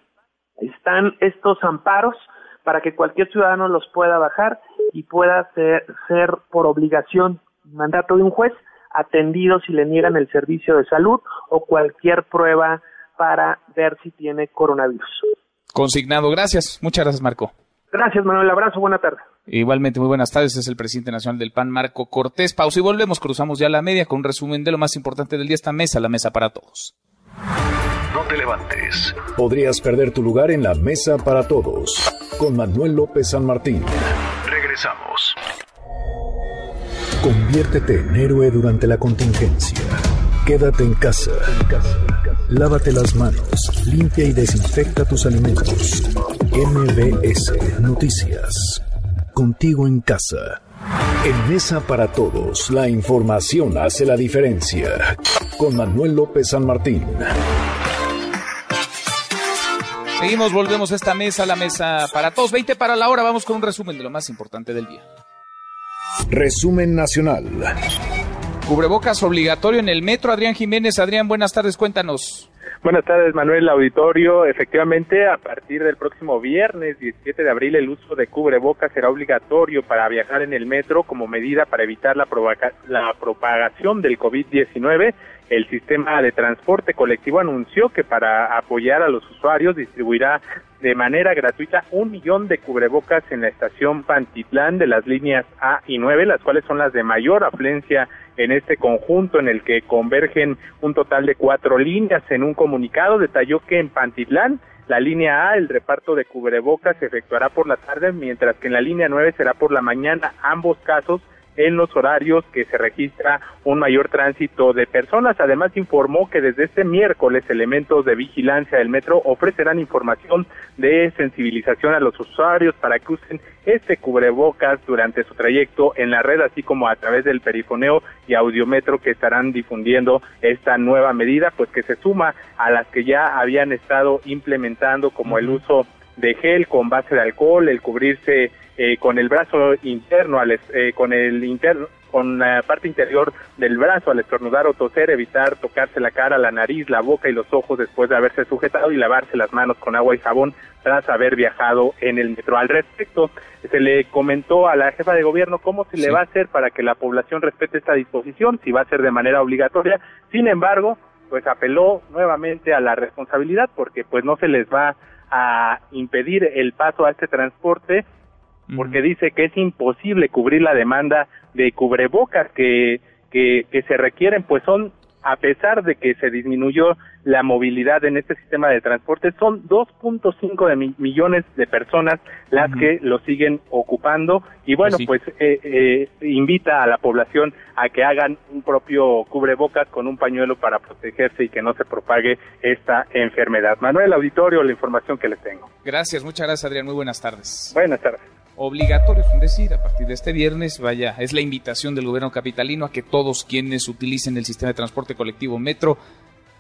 están estos amparos para que cualquier ciudadano los pueda bajar y pueda ser, ser por obligación, mandato de un juez, atendido si le niegan el servicio de salud o cualquier prueba para ver si tiene coronavirus. Consignado, gracias. Muchas gracias, Marco. Gracias, Manuel. Abrazo, buena tarde. Igualmente, muy buenas tardes. Es el presidente nacional del PAN, Marco Cortés. Pausa y volvemos. Cruzamos ya la media con un resumen de lo más importante del día. Esta mesa, la mesa para todos. No te levantes. Podrías perder tu lugar en la mesa para todos. Con Manuel López San Martín. Regresamos. Conviértete en héroe durante la contingencia. Quédate en casa. Lávate las manos. Limpia y desinfecta tus alimentos. MBS Noticias. Contigo en casa. En Mesa para Todos, la información hace la diferencia. Con Manuel López San Martín. Seguimos, volvemos a esta mesa, la mesa para todos. 20 para la hora, vamos con un resumen de lo más importante del día. Resumen nacional. Cubrebocas obligatorio en el metro. Adrián Jiménez, Adrián, buenas tardes, cuéntanos. Buenas tardes, Manuel Auditorio. Efectivamente, a partir del próximo viernes 17 de abril, el uso de cubrebocas será obligatorio para viajar en el metro como medida para evitar la, la propagación del COVID-19 el sistema de transporte colectivo anunció que para apoyar a los usuarios distribuirá de manera gratuita un millón de cubrebocas en la estación Pantitlán de las líneas A y 9, las cuales son las de mayor afluencia en este conjunto en el que convergen un total de cuatro líneas. En un comunicado detalló que en Pantitlán la línea A, el reparto de cubrebocas se efectuará por la tarde, mientras que en la línea 9 será por la mañana. Ambos casos en los horarios que se registra un mayor tránsito de personas. Además, informó que desde este miércoles elementos de vigilancia del metro ofrecerán información de sensibilización a los usuarios para que usen este cubrebocas durante su trayecto en la red, así como a través del perifoneo y audiometro que estarán difundiendo esta nueva medida, pues que se suma a las que ya habían estado implementando como el uso de gel con base de alcohol, el cubrirse eh, con el brazo interno, al, eh, con el interno, con la parte interior del brazo al estornudar o toser, evitar tocarse la cara, la nariz, la boca y los ojos después de haberse sujetado y lavarse las manos con agua y jabón tras haber viajado en el metro. Al respecto, se le comentó a la jefa de gobierno cómo se le va a hacer para que la población respete esta disposición, si va a ser de manera obligatoria. Sin embargo, pues apeló nuevamente a la responsabilidad porque pues no se les va a impedir el paso a este transporte porque dice que es imposible cubrir la demanda de cubrebocas que, que, que se requieren, pues son a pesar de que se disminuyó la movilidad en este sistema de transporte, son 2.5 de millones de personas las que lo siguen ocupando y bueno, pues, eh, eh, invita a la población a que hagan un propio cubrebocas con un pañuelo para protegerse y que no se propague esta enfermedad. Manuel Auditorio, la información que les tengo. Gracias, muchas gracias Adrián, muy buenas tardes. Buenas tardes obligatorio, es decir, a partir de este viernes, vaya, es la invitación del gobierno capitalino a que todos quienes utilicen el sistema de transporte colectivo metro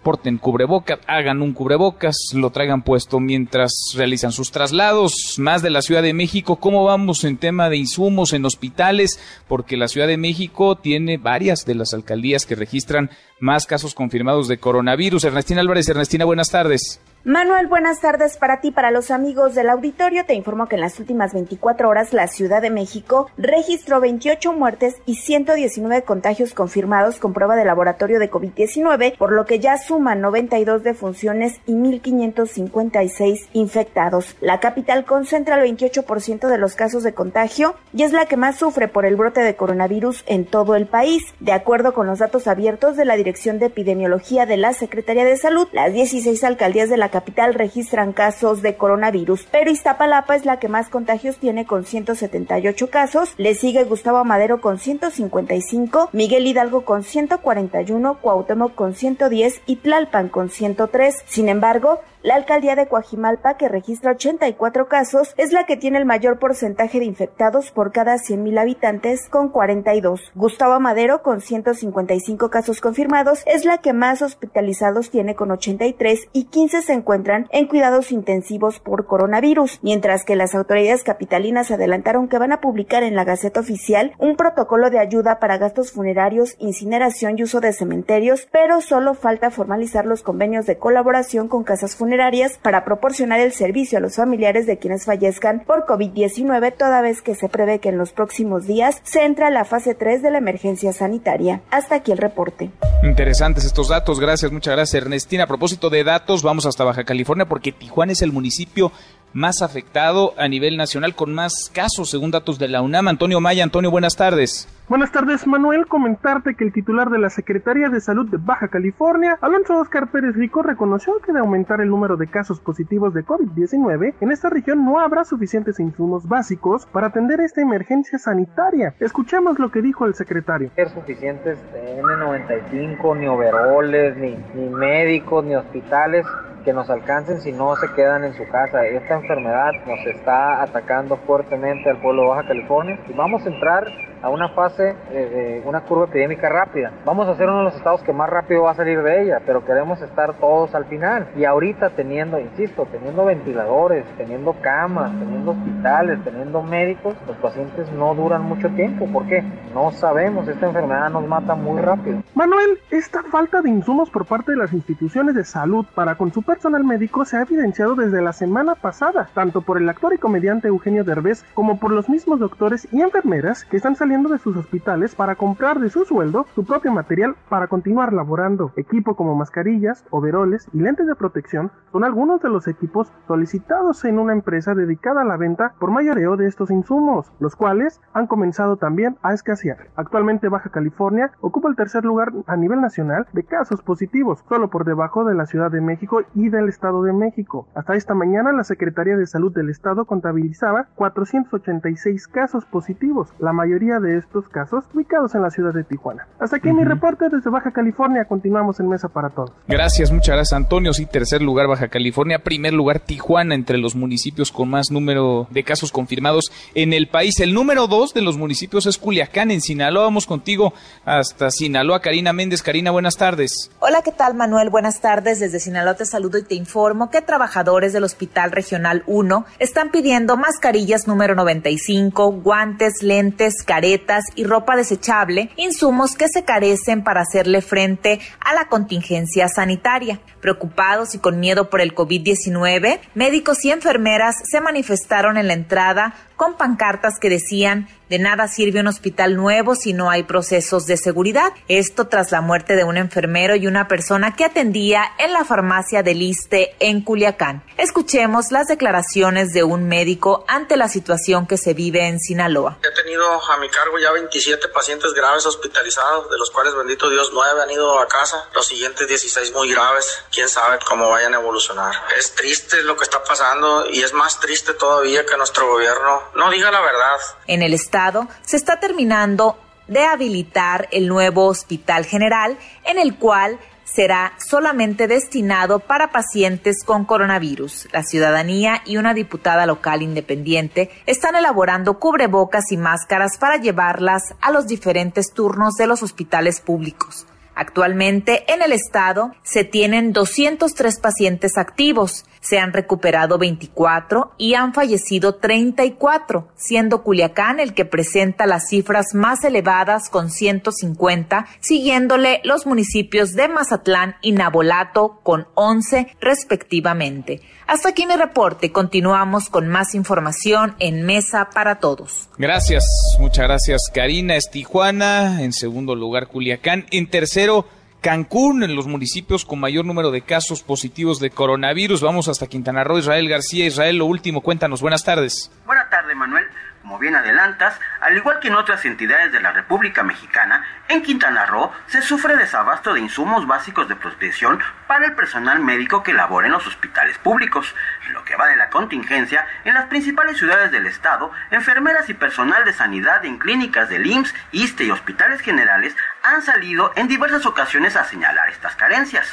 porten cubrebocas, hagan un cubrebocas, lo traigan puesto mientras realizan sus traslados. Más de la Ciudad de México, ¿cómo vamos en tema de insumos en hospitales? Porque la Ciudad de México tiene varias de las alcaldías que registran más casos confirmados de coronavirus. Ernestina Álvarez, Ernestina, buenas tardes. Manuel, buenas tardes para ti, para los amigos del auditorio. Te informo que en las últimas 24 horas la Ciudad de México registró 28 muertes y 119 contagios confirmados con prueba de laboratorio de COVID-19, por lo que ya suman 92 defunciones y 1.556 infectados. La capital concentra el 28% de los casos de contagio y es la que más sufre por el brote de coronavirus en todo el país. De acuerdo con los datos abiertos de la Dirección de Epidemiología de la Secretaría de Salud, las 16 alcaldías de la capital registran casos de coronavirus, pero Iztapalapa es la que más contagios tiene con 178 casos, le sigue Gustavo Madero con 155, Miguel Hidalgo con 141, Cuauhtémoc con 110 y Tlalpan con 103. Sin embargo, la alcaldía de Coajimalpa, que registra 84 casos, es la que tiene el mayor porcentaje de infectados por cada 100.000 habitantes, con 42. Gustavo Madero, con 155 casos confirmados, es la que más hospitalizados tiene con 83 y 15 se encuentran en cuidados intensivos por coronavirus, mientras que las autoridades capitalinas adelantaron que van a publicar en la Gaceta Oficial un protocolo de ayuda para gastos funerarios, incineración y uso de cementerios, pero solo falta formalizar los convenios de colaboración con casas funerarias para proporcionar el servicio a los familiares de quienes fallezcan por COVID-19, toda vez que se prevé que en los próximos días se entra a la fase 3 de la emergencia sanitaria. Hasta aquí el reporte. Interesantes estos datos, gracias, muchas gracias Ernestina. A propósito de datos, vamos hasta Baja California porque Tijuana es el municipio más afectado a nivel nacional con más casos, según datos de la UNAM. Antonio Maya, Antonio, buenas tardes. Buenas tardes, Manuel. Comentarte que el titular de la Secretaría de Salud de Baja California, Alonso Oscar Pérez Rico, reconoció que de aumentar el número de casos positivos de COVID-19, en esta región no habrá suficientes insumos básicos para atender esta emergencia sanitaria. Escuchemos lo que dijo el secretario. Suficientes N95, ni overoles, ni, ni médicos, ni hospitales que nos alcancen si no se quedan en su casa. Esta enfermedad nos está atacando fuertemente al pueblo de Baja California y vamos a entrar a una fase de, una curva epidémica rápida. Vamos a ser uno de los estados que más rápido va a salir de ella, pero queremos estar todos al final. Y ahorita teniendo, insisto, teniendo ventiladores, teniendo camas, teniendo hospitales, teniendo médicos, los pacientes no duran mucho tiempo. ¿Por qué? No sabemos, esta enfermedad nos mata muy rápido. Manuel, esta falta de insumos por parte de las instituciones de salud para con su personal médico se ha evidenciado desde la semana pasada, tanto por el actor y comediante Eugenio Derbez como por los mismos doctores y enfermeras que están saliendo de sus hospitales para comprar de su sueldo su propio material para continuar laborando. Equipo como mascarillas, overoles y lentes de protección son algunos de los equipos solicitados en una empresa dedicada a la venta por mayoreo de estos insumos, los cuales han comenzado también a escasear. Actualmente Baja California ocupa el tercer lugar a nivel nacional de casos positivos, solo por debajo de la Ciudad de México y del Estado de México. Hasta esta mañana la Secretaría de Salud del Estado contabilizaba 486 casos positivos, la mayoría de estos casos ubicados en la ciudad de Tijuana. Hasta aquí mi reporte desde Baja California. Continuamos en Mesa para Todos. Gracias, muchas gracias Antonio. Sí, tercer lugar Baja California, primer lugar Tijuana entre los municipios con más número de casos confirmados en el país. El número dos de los municipios es Culiacán, en Sinaloa. Vamos contigo hasta Sinaloa. Karina Méndez. Karina, buenas tardes. Hola, ¿qué tal Manuel? Buenas tardes. Desde Sinaloa te saludo y te informo que trabajadores del Hospital Regional 1 están pidiendo mascarillas número 95, guantes, lentes, caretas caretas ropa desechable, insumos que se carecen para hacerle frente a la contingencia sanitaria. Preocupados y con miedo por el COVID-19, médicos y enfermeras se manifestaron en la entrada con pancartas que decían de nada sirve un hospital nuevo si no hay procesos de seguridad. Esto tras la muerte de un enfermero y una persona que atendía en la farmacia del Iste en Culiacán. Escuchemos las declaraciones de un médico ante la situación que se vive en Sinaloa. He tenido a mi cargo ya 27 pacientes graves hospitalizados, de los cuales, bendito Dios, 9 han ido a casa, los siguientes 16 muy graves. Quién sabe cómo vayan a evolucionar. Es triste lo que está pasando y es más triste todavía que nuestro gobierno no diga la verdad. En el estado se está terminando de habilitar el nuevo Hospital General, en el cual será solamente destinado para pacientes con coronavirus. La ciudadanía y una diputada local independiente están elaborando cubrebocas y máscaras para llevarlas a los diferentes turnos de los hospitales públicos. Actualmente en el estado se tienen 203 pacientes activos, se han recuperado 24 y han fallecido 34, siendo Culiacán el que presenta las cifras más elevadas con 150, siguiéndole los municipios de Mazatlán y Nabolato con 11 respectivamente. Hasta aquí mi reporte. Continuamos con más información en Mesa para Todos. Gracias, muchas gracias Karina. Es Tijuana, en segundo lugar Culiacán, en tercero Cancún, en los municipios con mayor número de casos positivos de coronavirus. Vamos hasta Quintana Roo, Israel García. Israel, lo último, cuéntanos. Buenas tardes. Buenas tardes, Manuel. Como bien adelantas, al igual que en otras entidades de la República Mexicana, en Quintana Roo se sufre desabasto de insumos básicos de protección para el personal médico que labora en los hospitales públicos. Lo que va de la contingencia, en las principales ciudades del estado, enfermeras y personal de sanidad en clínicas del IMSS, ISTE y hospitales generales han salido en diversas ocasiones a señalar estas carencias.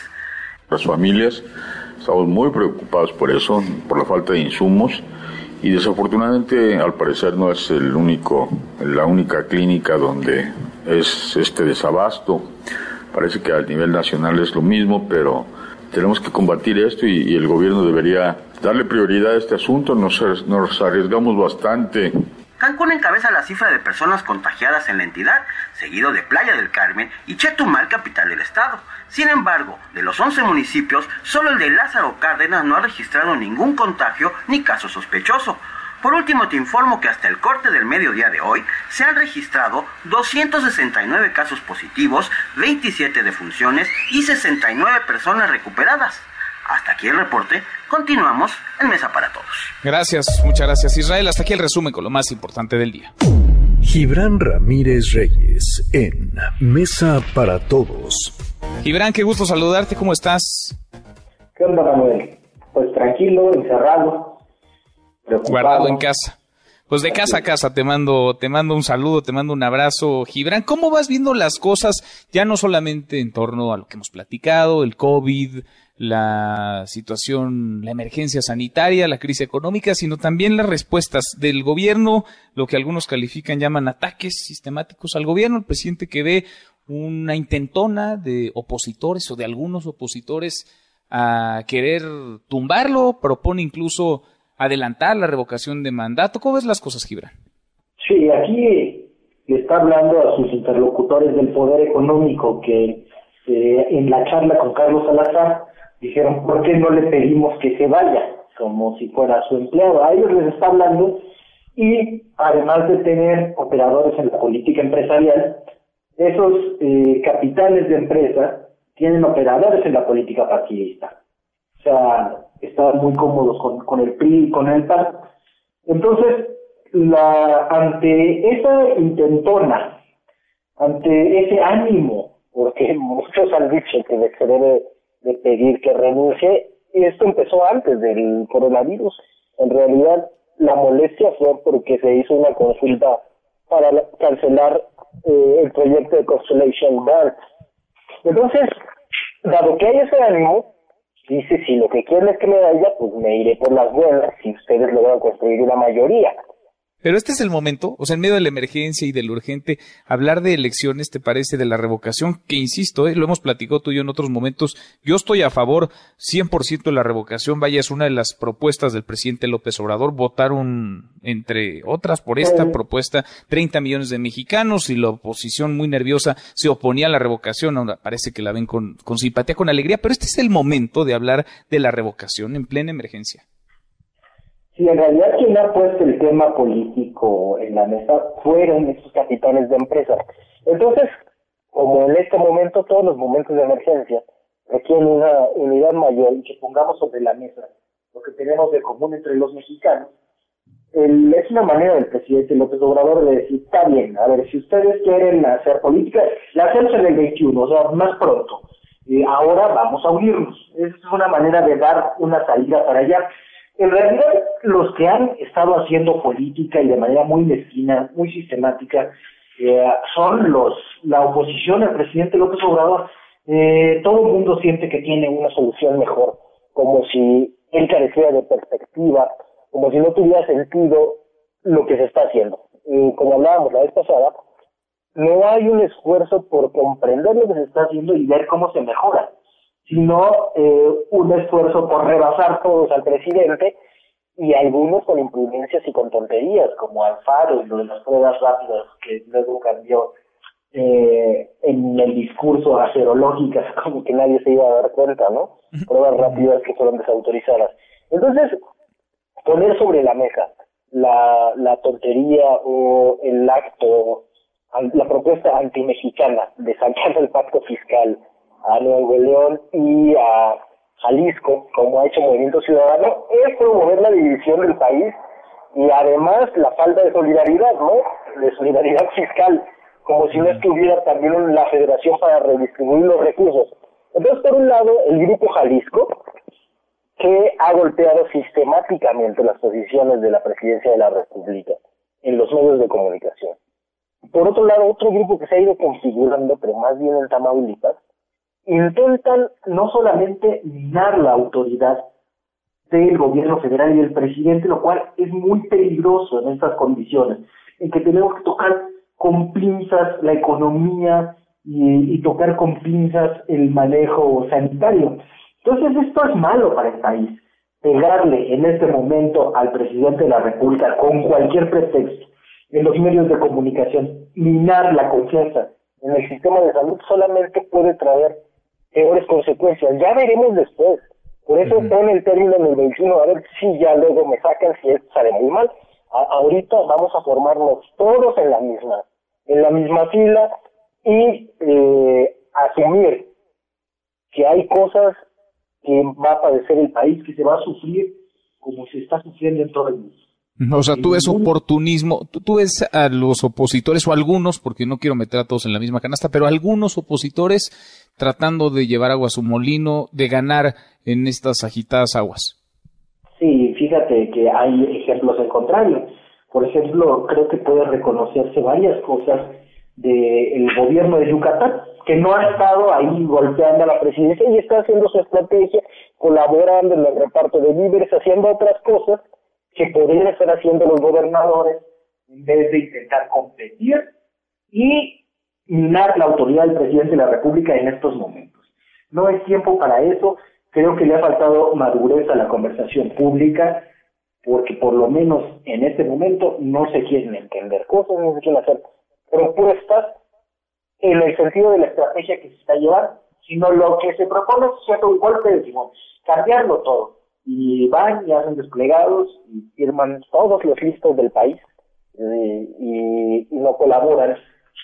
Las familias estamos muy preocupados por eso, por la falta de insumos y desafortunadamente al parecer no es el único, la única clínica donde es este desabasto. Parece que a nivel nacional es lo mismo, pero tenemos que combatir esto y, el gobierno debería darle prioridad a este asunto. Nos, nos arriesgamos bastante. Cancún encabeza la cifra de personas contagiadas en la entidad, seguido de Playa del Carmen y Chetumal, capital del estado. Sin embargo, de los 11 municipios, solo el de Lázaro Cárdenas no ha registrado ningún contagio ni caso sospechoso. Por último, te informo que hasta el corte del mediodía de hoy se han registrado 269 casos positivos, 27 defunciones y 69 personas recuperadas. Hasta aquí el reporte. Continuamos en Mesa para Todos. Gracias, muchas gracias Israel. Hasta aquí el resumen con lo más importante del día. Gibran Ramírez Reyes en Mesa para Todos. Gibran, qué gusto saludarte, ¿cómo estás? ¿Qué onda, Manuel? Pues tranquilo, encerrado, Guardado en casa. Pues de casa a casa te mando, te mando un saludo, te mando un abrazo, Gibran. ¿Cómo vas viendo las cosas ya no solamente en torno a lo que hemos platicado, el COVID, la situación, la emergencia sanitaria, la crisis económica, sino también las respuestas del gobierno, lo que algunos califican, llaman ataques sistemáticos al gobierno, el presidente que ve una intentona de opositores o de algunos opositores a querer tumbarlo, propone incluso adelantar la revocación de mandato. ¿Cómo ves las cosas, Gibran? Sí, aquí le está hablando a sus interlocutores del poder económico que eh, en la charla con Carlos Salazar dijeron, ¿por qué no le pedimos que se vaya? Como si fuera su empleado. A ellos les está hablando y además de tener operadores en la política empresarial, esos eh, capitales de empresa tienen operadores en la política partidista. O sea, estaban muy cómodos con, con el PRI y con el PAN. Entonces, la, ante esa intentona, ante ese ánimo, porque (laughs) muchos han dicho que se debe de pedir que renuncie, y esto empezó antes del coronavirus. En realidad, la molestia fue porque se hizo una consulta para cancelar eh, el proyecto de Constellation Bar. Entonces, dado que hay ese ánimo, dice, si lo que quieren es que me vaya, pues me iré por las buenas si ustedes logran construir una mayoría. Pero este es el momento, o sea, en medio de la emergencia y de lo urgente, hablar de elecciones, ¿te parece? De la revocación, que insisto, ¿eh? lo hemos platicado tú y yo en otros momentos. Yo estoy a favor 100% de la revocación. Vaya, es una de las propuestas del presidente López Obrador. Votaron, entre otras, por esta propuesta 30 millones de mexicanos y la oposición muy nerviosa se oponía a la revocación. Ahora parece que la ven con, con simpatía, con alegría, pero este es el momento de hablar de la revocación en plena emergencia. Sí, en realidad quien ha puesto el tema político en la mesa fueron esos capitales de empresas. Entonces, como en este momento, todos los momentos de emergencia requieren una unidad mayor y que pongamos sobre la mesa lo que tenemos de común entre los mexicanos, es una manera del presidente López Obrador de decir, está bien, a ver, si ustedes quieren hacer política, la hacemos en el 21, o sea, más pronto. ahora vamos a unirnos. Es una manera de dar una salida para allá. En realidad, los que han estado haciendo política y de manera muy mezquina, muy sistemática, eh, son los la oposición al presidente López Obrador. Eh, todo el mundo siente que tiene una solución mejor, como si él careciera de perspectiva, como si no tuviera sentido lo que se está haciendo. Como hablábamos la vez pasada, no hay un esfuerzo por comprender lo que se está haciendo y ver cómo se mejora sino eh, un esfuerzo por rebasar todos al presidente y algunos con imprudencias y con tonterías, como Alfaro y lo de las pruebas rápidas que luego cambió eh, en el discurso acerológicas, (laughs) como que nadie se iba a dar cuenta, ¿no? Pruebas rápidas que fueron desautorizadas. Entonces, poner sobre la mesa la, la tontería o el acto, la propuesta antimexicana de sacar el pacto fiscal a Nuevo León y a Jalisco, como ha hecho Movimiento Ciudadano, es promover la división del país y además la falta de solidaridad, ¿no? De solidaridad fiscal, como si no estuviera también la federación para redistribuir los recursos. Entonces, por un lado, el Grupo Jalisco, que ha golpeado sistemáticamente las posiciones de la presidencia de la República en los medios de comunicación. Por otro lado, otro grupo que se ha ido configurando, pero más bien en Tamaulipas, intentan no solamente minar la autoridad del gobierno federal y del presidente, lo cual es muy peligroso en estas condiciones, en que tenemos que tocar con pinzas la economía y, tocar con pinzas el manejo sanitario. Entonces esto es malo para el país. Pegarle en este momento al presidente de la República con cualquier pretexto en los medios de comunicación, minar la confianza en el sistema de salud solamente puede traer peores consecuencias. Ya veremos después. Por eso pone el término en el 21, a ver si ya luego me sacan si esto sale muy mal. ahorita vamos a formarnos todos en la misma, en la misma fila y eh, asumir que hay cosas que va a padecer el país, que se va a sufrir como se está sufriendo en todo el mundo. O sea, tú ves oportunismo, tú, ves a los opositores o algunos, porque no quiero meter a todos en la misma canasta, pero algunos opositores tratando de llevar agua a su molino, de ganar en estas agitadas aguas. Sí, fíjate que hay ejemplos en contrario. Por ejemplo, creo que puede reconocerse varias cosas del gobierno de Yucatán, que no ha estado ahí golpeando a la presidencia y está haciendo su estrategia, colaborando en el reparto de víveres, haciendo otras cosas que podrían estar haciendo los gobernadores en vez de intentar competir y minar la autoridad del presidente de la República en estos momentos. No es tiempo para eso, creo que le ha faltado madurez a la conversación pública, porque por lo menos en este momento no se quieren entender. Cosas, no se quieren hacer propuestas en el sentido de la estrategia que se está llevando, sino lo que se propone es cierto un golpe de timón, cambiarlo todo. Y van y hacen desplegados y firman todos los listos del país eh, y, no colaboran,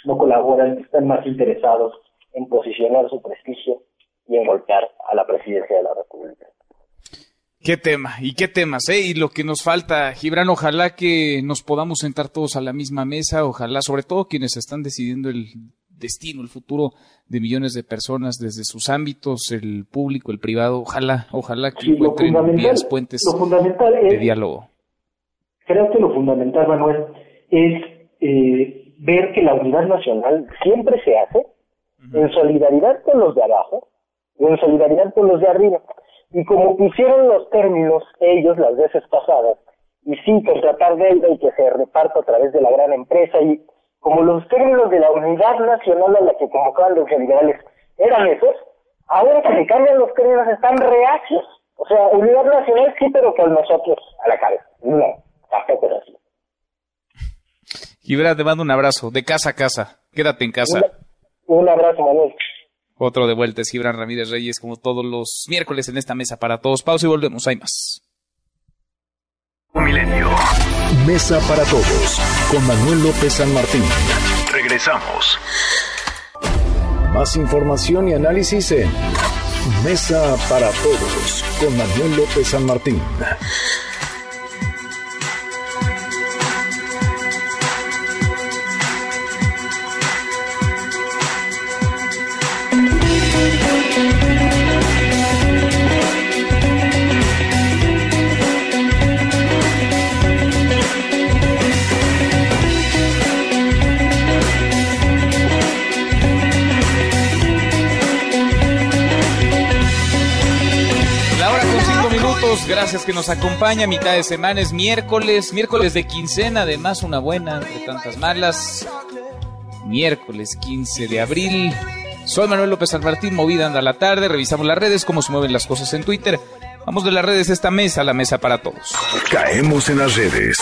no colaboran, están más interesados en posicionar su prestigio y en golpear a la presidencia de la República. Qué tema, y qué temas, ¿eh? Y lo que nos falta, Gibran, ojalá que nos podamos sentar todos a la misma mesa, ojalá, sobre todo quienes están decidiendo el destino, el futuro de millones de personas desde sus ámbitos, el público, el privado. Ojalá, ojalá que encuentren vías, puentes de diálogo. Creo que lo fundamental, Manuel, es eh, ver que la unidad nacional siempre se hace en solidaridad con los de abajo y en solidaridad con los de arriba. Y como pusieron los términos ellos las veces pasadas, y sí contratar deuda y que se reparta a través de la gran empresa y como los términos de la unidad nacional a la que convocaban los liberales eran esos, ahora que se cambian los términos están reacios. O sea, unidad nacional sí, pero con nosotros a la cabeza. No, tampoco es así. Gibran, te mando un abrazo, de casa a casa. Quédate en casa. Un, abrazo, Manuel. Otro de vuelta es Gibran Ramírez Reyes, como todos los miércoles en esta mesa para todos. Pausa y volvemos, hay más. Milenio. Mesa para todos, con Manuel López San Martín. Regresamos. Más información y análisis en Mesa para todos, con Manuel López San Martín. Gracias que nos acompaña. Mitad de semana es miércoles, miércoles de quincena, además una buena entre tantas malas. Miércoles 15 de abril. Soy Manuel López San Martín, movida anda la tarde. Revisamos las redes, cómo se mueven las cosas en Twitter. Vamos de las redes esta mesa, la mesa para todos. Caemos en las redes.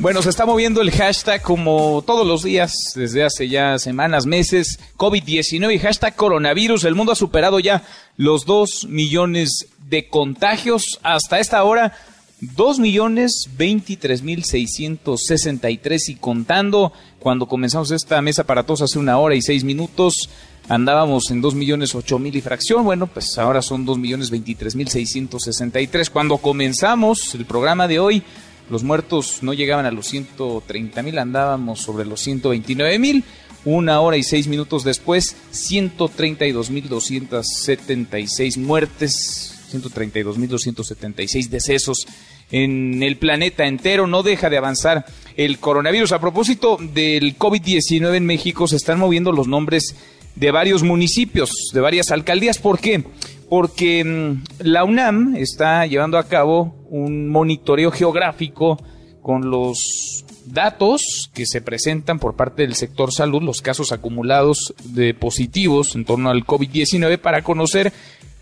Bueno, se está moviendo el hashtag como todos los días, desde hace ya semanas, meses, COVID-19 y hashtag coronavirus. El mundo ha superado ya los 2 millones de contagios. Hasta esta hora, 2 millones 23 mil 663 y contando. Cuando comenzamos esta mesa para todos hace una hora y seis minutos, andábamos en 2 millones 8 mil y fracción. Bueno, pues ahora son 2 millones 23 mil 663. Cuando comenzamos el programa de hoy, los muertos no llegaban a los 130 mil, andábamos sobre los 129 mil. Una hora y seis minutos después, 132 mil 276 muertes, 132 mil 276 decesos en el planeta entero. No deja de avanzar el coronavirus. A propósito del COVID-19 en México, se están moviendo los nombres de varios municipios, de varias alcaldías. ¿Por qué? Porque mm, la UNAM está llevando a cabo un monitoreo geográfico con los datos que se presentan por parte del sector salud, los casos acumulados de positivos en torno al COVID-19 para conocer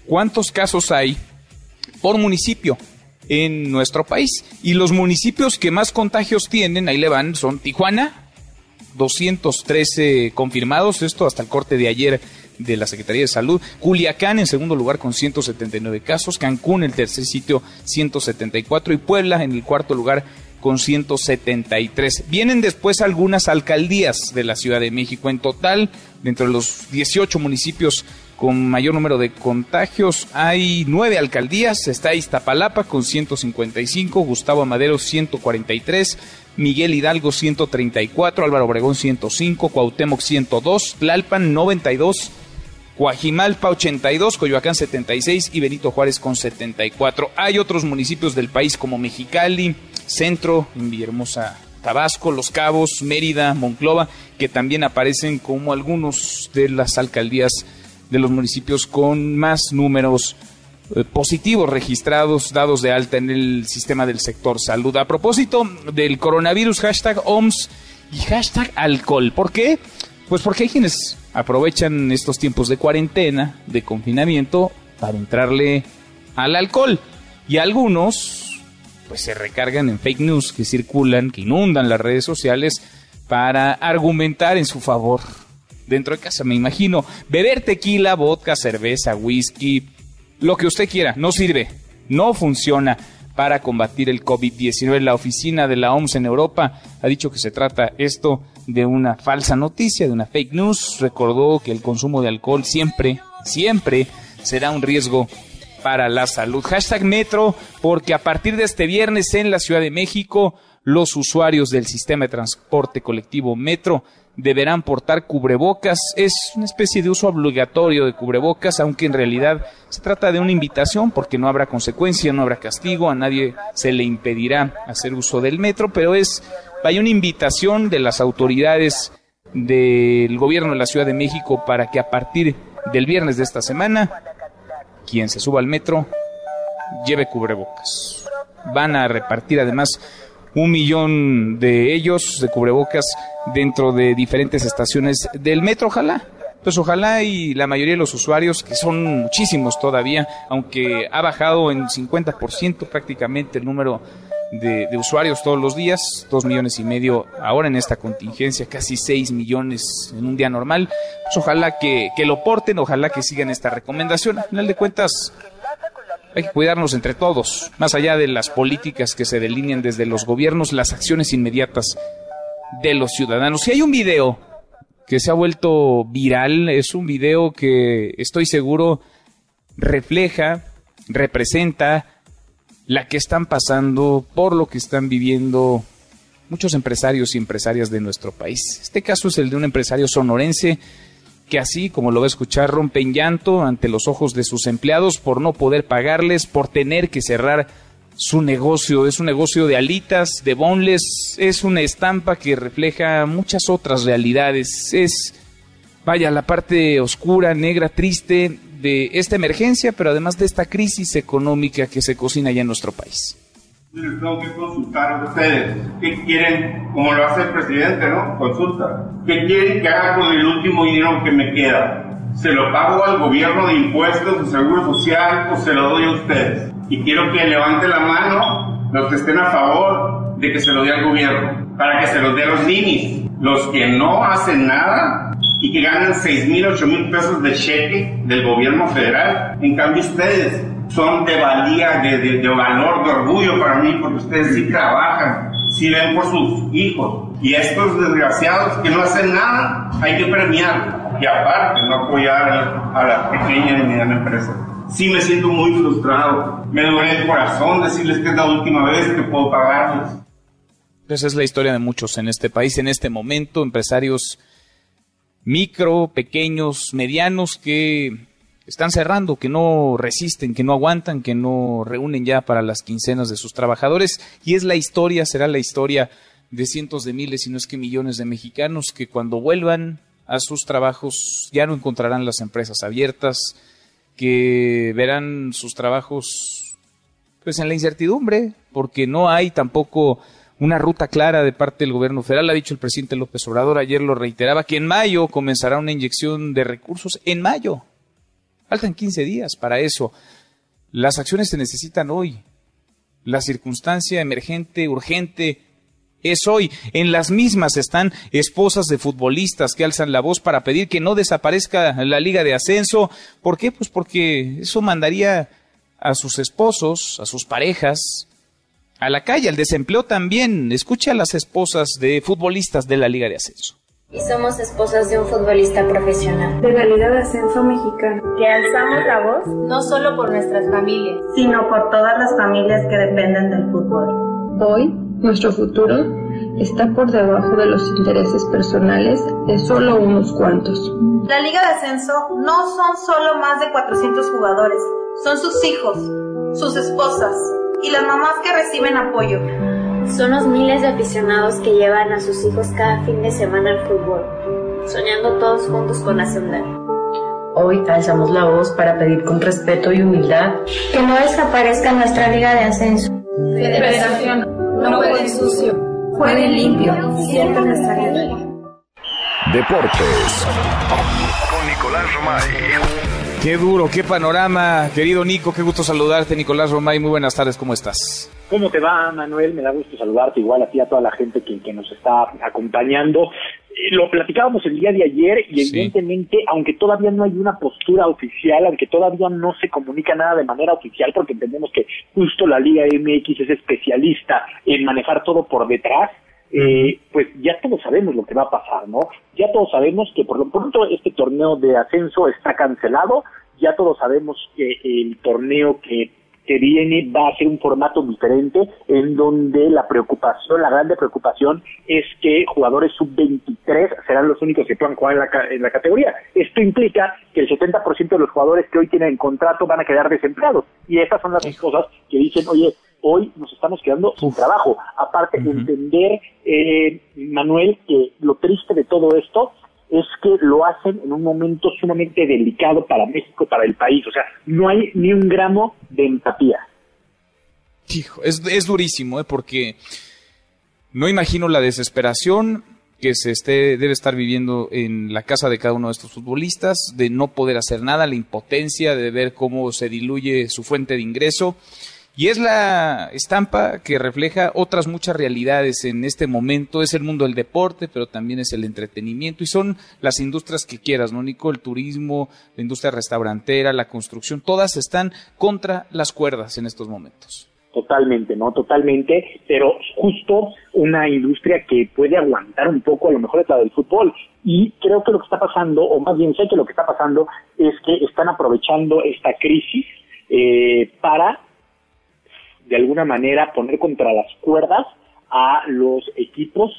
cuántos casos hay por municipio en nuestro país. Y los municipios que más contagios tienen, ahí le van, son Tijuana, 213 confirmados, esto hasta el corte de ayer de la Secretaría de Salud. Culiacán en segundo lugar con 179 casos. Cancún el tercer sitio 174 y Puebla en el cuarto lugar con 173. Vienen después algunas alcaldías de la Ciudad de México. En total, dentro de los 18 municipios con mayor número de contagios, hay nueve alcaldías. Está Iztapalapa con 155, Gustavo Amadero 143, Miguel Hidalgo 134, Álvaro Obregón 105, Cuauhtémoc 102, Tlalpan 92, Guajimalpa 82, Coyoacán 76 y Benito Juárez con 74. Hay otros municipios del país como Mexicali, Centro, Villahermosa, Tabasco, Los Cabos, Mérida, Monclova, que también aparecen como algunos de las alcaldías de los municipios con más números eh, positivos registrados, dados de alta en el sistema del sector salud. A propósito del coronavirus, hashtag OMS y hashtag alcohol. ¿Por qué? Pues porque hay quienes aprovechan estos tiempos de cuarentena, de confinamiento, para entrarle al alcohol. Y algunos, pues se recargan en fake news que circulan, que inundan las redes sociales para argumentar en su favor. Dentro de casa, me imagino, beber tequila, vodka, cerveza, whisky, lo que usted quiera, no sirve, no funciona para combatir el COVID-19. La oficina de la OMS en Europa ha dicho que se trata esto de una falsa noticia, de una fake news. Recordó que el consumo de alcohol siempre, siempre será un riesgo para la salud. Hashtag Metro, porque a partir de este viernes en la Ciudad de México, los usuarios del sistema de transporte colectivo Metro deberán portar cubrebocas. Es una especie de uso obligatorio de cubrebocas, aunque en realidad se trata de una invitación porque no habrá consecuencia, no habrá castigo, a nadie se le impedirá hacer uso del metro, pero es hay una invitación de las autoridades del gobierno de la Ciudad de México para que a partir del viernes de esta semana, quien se suba al metro lleve cubrebocas. van a repartir además un millón de ellos de cubrebocas dentro de diferentes estaciones del metro, ojalá. Pues ojalá y la mayoría de los usuarios, que son muchísimos todavía, aunque ha bajado en 50% prácticamente el número de, usuarios todos los días, dos millones y medio ahora en esta contingencia, casi seis millones en un día normal. Pues ojalá que, que lo porten, ojalá que sigan esta recomendación. Al final de cuentas, hay que cuidarnos entre todos, más allá de las políticas que se delinean desde los gobiernos, las acciones inmediatas de los ciudadanos. Si hay un video que se ha vuelto viral, es un video que estoy seguro refleja, representa la que están pasando, por lo que están viviendo muchos empresarios y empresarias de nuestro país. Este caso es el de un empresario sonorense que así, como lo va a escuchar, rompen llanto ante los ojos de sus empleados por no poder pagarles, por tener que cerrar su negocio. Es un negocio de alitas, de boneless, es una estampa que refleja muchas otras realidades. Es, vaya, la parte oscura, negra, triste de esta emergencia, pero además de esta crisis económica que se cocina ya en nuestro país les tengo que consultar a ustedes. ¿Qué quieren, como lo hace el presidente, no? Consulta. ¿Qué quieren que haga con el último dinero que me queda? ¿Se lo pago al gobierno de impuestos, de seguro social o se lo doy a ustedes? Y quiero que levante la mano los que estén a favor de que se lo dé al gobierno, para que se los dé a los ninis. Los que no hacen nada y que ganan 6 mil, 8 mil pesos de cheque del gobierno federal. En cambio ustedes son de valía, de, de, valor, de orgullo para mí, porque ustedes sí trabajan, sí ven por sus hijos. Y estos desgraciados que no hacen nada, hay que premiar. Y aparte, no apoyar a la pequeña y mediana empresa. Sí me siento muy frustrado. Me duele el corazón decirles que es la última vez que puedo pagarles. Esa es la historia de muchos en este país, en este momento, empresarios micro, pequeños, medianos que están cerrando, que no resisten, que no aguantan, que no reúnen ya para las quincenas de sus trabajadores. Y es la historia, será la historia de cientos de miles, si no es que millones de mexicanos que cuando vuelvan a sus trabajos ya no encontrarán las empresas abiertas, que verán sus trabajos pues en la incertidumbre, porque no hay tampoco una ruta clara de parte del gobierno federal. Ha dicho el presidente López Obrador, ayer lo reiteraba, que en mayo comenzará una inyección de recursos. En mayo. Faltan 15 días para eso. Las acciones se necesitan hoy. La circunstancia emergente, urgente, es hoy. En las mismas están esposas de futbolistas que alzan la voz para pedir que no desaparezca la liga de ascenso. ¿Por qué? Pues porque eso mandaría a sus esposos, a sus parejas, a la calle, al desempleo también. Escucha a las esposas de futbolistas de la liga de ascenso y somos esposas de un futbolista profesional. De la Liga de Ascenso Mexicano. Que alzamos la voz no solo por nuestras familias, sino por todas las familias que dependen del fútbol. Hoy, nuestro futuro está por debajo de los intereses personales de solo unos cuantos. La Liga de Ascenso no son solo más de 400 jugadores, son sus hijos, sus esposas y las mamás que reciben apoyo. Son los miles de aficionados que llevan a sus hijos cada fin de semana al fútbol, soñando todos juntos con ascender. Hoy alzamos la voz para pedir con respeto y humildad que no desaparezca nuestra liga de ascenso. Federación, no jueguen sucio, jueguen limpio, siempre nuestra liga. Deportes. Con Nicolás Romay. Qué duro, qué panorama, querido Nico, qué gusto saludarte, Nicolás Romay, muy buenas tardes, ¿cómo estás? ¿Cómo te va, Manuel? Me da gusto saludarte, igual a ti, a toda la gente que, que nos está acompañando. Eh, lo platicábamos el día de ayer y evidentemente, aunque todavía no hay una postura oficial, aunque todavía no se comunica nada de manera oficial, porque entendemos que justo la Liga MX es especialista en manejar todo por detrás, eh, pues ya todos sabemos lo que va a pasar, ¿no? Ya todos sabemos que por lo pronto este torneo de ascenso está cancelado, ya todos sabemos que el torneo que que viene va a ser un formato diferente en donde la preocupación, la grande preocupación es que jugadores sub-23 serán los únicos que puedan jugar en la, en la categoría. Esto implica que el 70% de los jugadores que hoy tienen contrato van a quedar desempleados. Y estas son las cosas que dicen, oye, hoy nos estamos quedando sin trabajo. Aparte, entender, eh, Manuel, que lo triste de todo esto es que lo hacen en un momento sumamente delicado para México, para el país. O sea, no hay ni un gramo de empatía. es, es durísimo, ¿eh? porque no imagino la desesperación que se esté, debe estar viviendo en la casa de cada uno de estos futbolistas, de no poder hacer nada, la impotencia de ver cómo se diluye su fuente de ingreso. Y es la estampa que refleja otras muchas realidades en este momento. Es el mundo del deporte, pero también es el entretenimiento y son las industrias que quieras, ¿no, Nico? El turismo, la industria restaurantera, la construcción, todas están contra las cuerdas en estos momentos. Totalmente, ¿no? Totalmente, pero justo una industria que puede aguantar un poco, a lo mejor es la del fútbol. Y creo que lo que está pasando, o más bien sé que lo que está pasando, es que están aprovechando esta crisis eh, para, de alguna manera, poner contra las cuerdas a los equipos,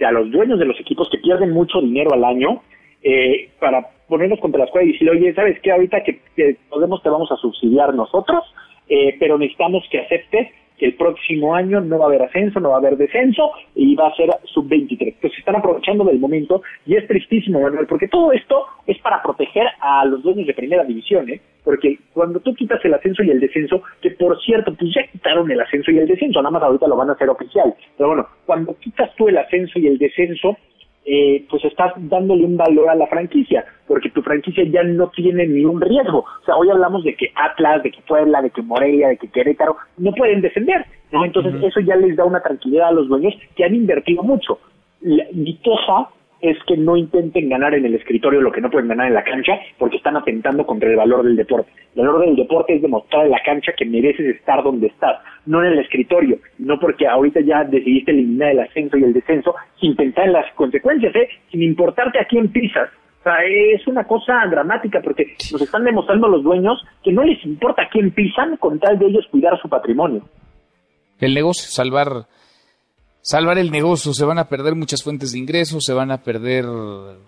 a los dueños de los equipos que pierden mucho dinero al año, eh, para ponerlos contra las cuerdas y decirle, oye, ¿sabes qué? Ahorita que, que podemos te vamos a subsidiar nosotros, eh, pero necesitamos que aceptes que el próximo año no va a haber ascenso, no va a haber descenso y va a ser sub-23. Entonces se están aprovechando del momento y es tristísimo, Manuel, porque todo esto es para proteger a los dueños de primera división, ¿eh? Porque cuando tú quitas el ascenso y el descenso, que por cierto, pues ya quitaron el ascenso y el descenso, nada más ahorita lo van a hacer oficial. Pero bueno, cuando quitas tú el ascenso y el descenso, eh, pues estás dándole un valor a la franquicia, porque tu franquicia ya no tiene ni un riesgo. O sea, hoy hablamos de que Atlas, de que Puebla, de que Morelia, de que Querétaro no pueden defender, ¿no? Entonces eso ya les da una tranquilidad a los dueños que han invertido mucho. mi queja es que no intenten ganar en el escritorio lo que no pueden ganar en la cancha porque están atentando contra el valor del deporte. El valor del deporte es demostrar en la cancha que mereces estar donde estás, no en el escritorio, no porque ahorita ya decidiste eliminar el ascenso y el descenso sin pensar en las consecuencias, ¿eh? sin importarte a quién pisas. O sea, es una cosa dramática porque nos están demostrando los dueños que no les importa a quién pisan con tal de ellos cuidar su patrimonio. El negocio, salvar salvar el negocio, se van a perder muchas fuentes de ingresos, se van a perder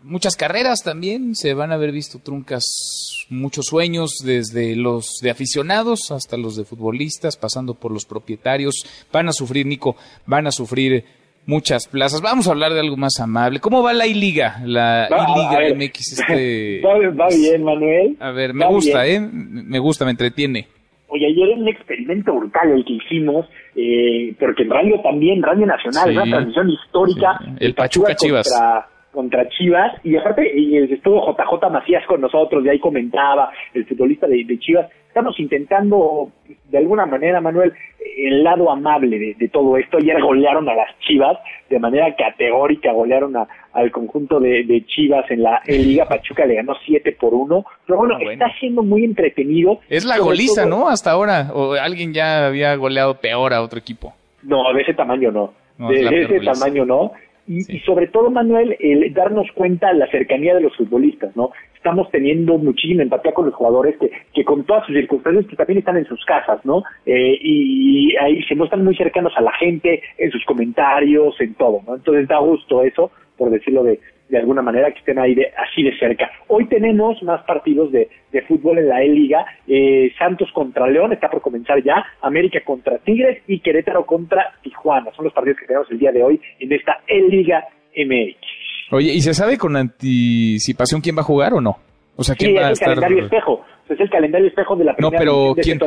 muchas carreras también, se van a haber visto truncas muchos sueños desde los de aficionados hasta los de futbolistas, pasando por los propietarios, van a sufrir, Nico, van a sufrir muchas plazas. Vamos a hablar de algo más amable. ¿Cómo va la I-Liga? La I-Liga MX este... (laughs) Va, bien, Manuel. A ver, me gusta, ¿eh? Me gusta, me entretiene. Oye, ayer era un experimento brutal el que hicimos, eh, porque en radio también, Radio Nacional, una transmisión histórica. El Pachuca Chivas. Contra, contra Chivas, y aparte y estuvo JJ Macías con nosotros, y ahí comentaba el futbolista de, Chivas. Estamos intentando, de alguna manera, Manuel, el lado amable de, todo esto. Ayer golearon a las Chivas, de manera categórica golearon a, al conjunto de, Chivas en la Liga. Pachuca le ganó 7 por 1. Pero bueno, ah, está siendo muy entretenido. Es la goliza, ¿no? Hasta ahora. ¿O alguien ya había goleado peor a otro equipo? No, de ese tamaño no. de ese tamaño no y, sobre todo, Manuel, el darnos cuenta la cercanía de los futbolistas, ¿no? Estamos teniendo muchísima empatía con los jugadores que, que con todas sus circunstancias que también están en sus casas, ¿no? Eh, y, ahí se muestran muy cercanos a la gente, en sus comentarios, en todo, ¿no? Entonces da gusto eso, por decirlo de, de alguna manera que estén ahí de, así de cerca. Hoy tenemos más partidos de, de fútbol en la E-Liga. Eh, Santos contra León está por comenzar ya. América contra Tigres y Querétaro contra Tijuana. Son los partidos que tenemos el día de hoy en esta E-Liga MX. Oye, ¿y se sabe con anticipación quién va a jugar o no? O sea, ¿quién va a estar... calendario espejo es el calendario espejo de la primera No, pero ¿quién,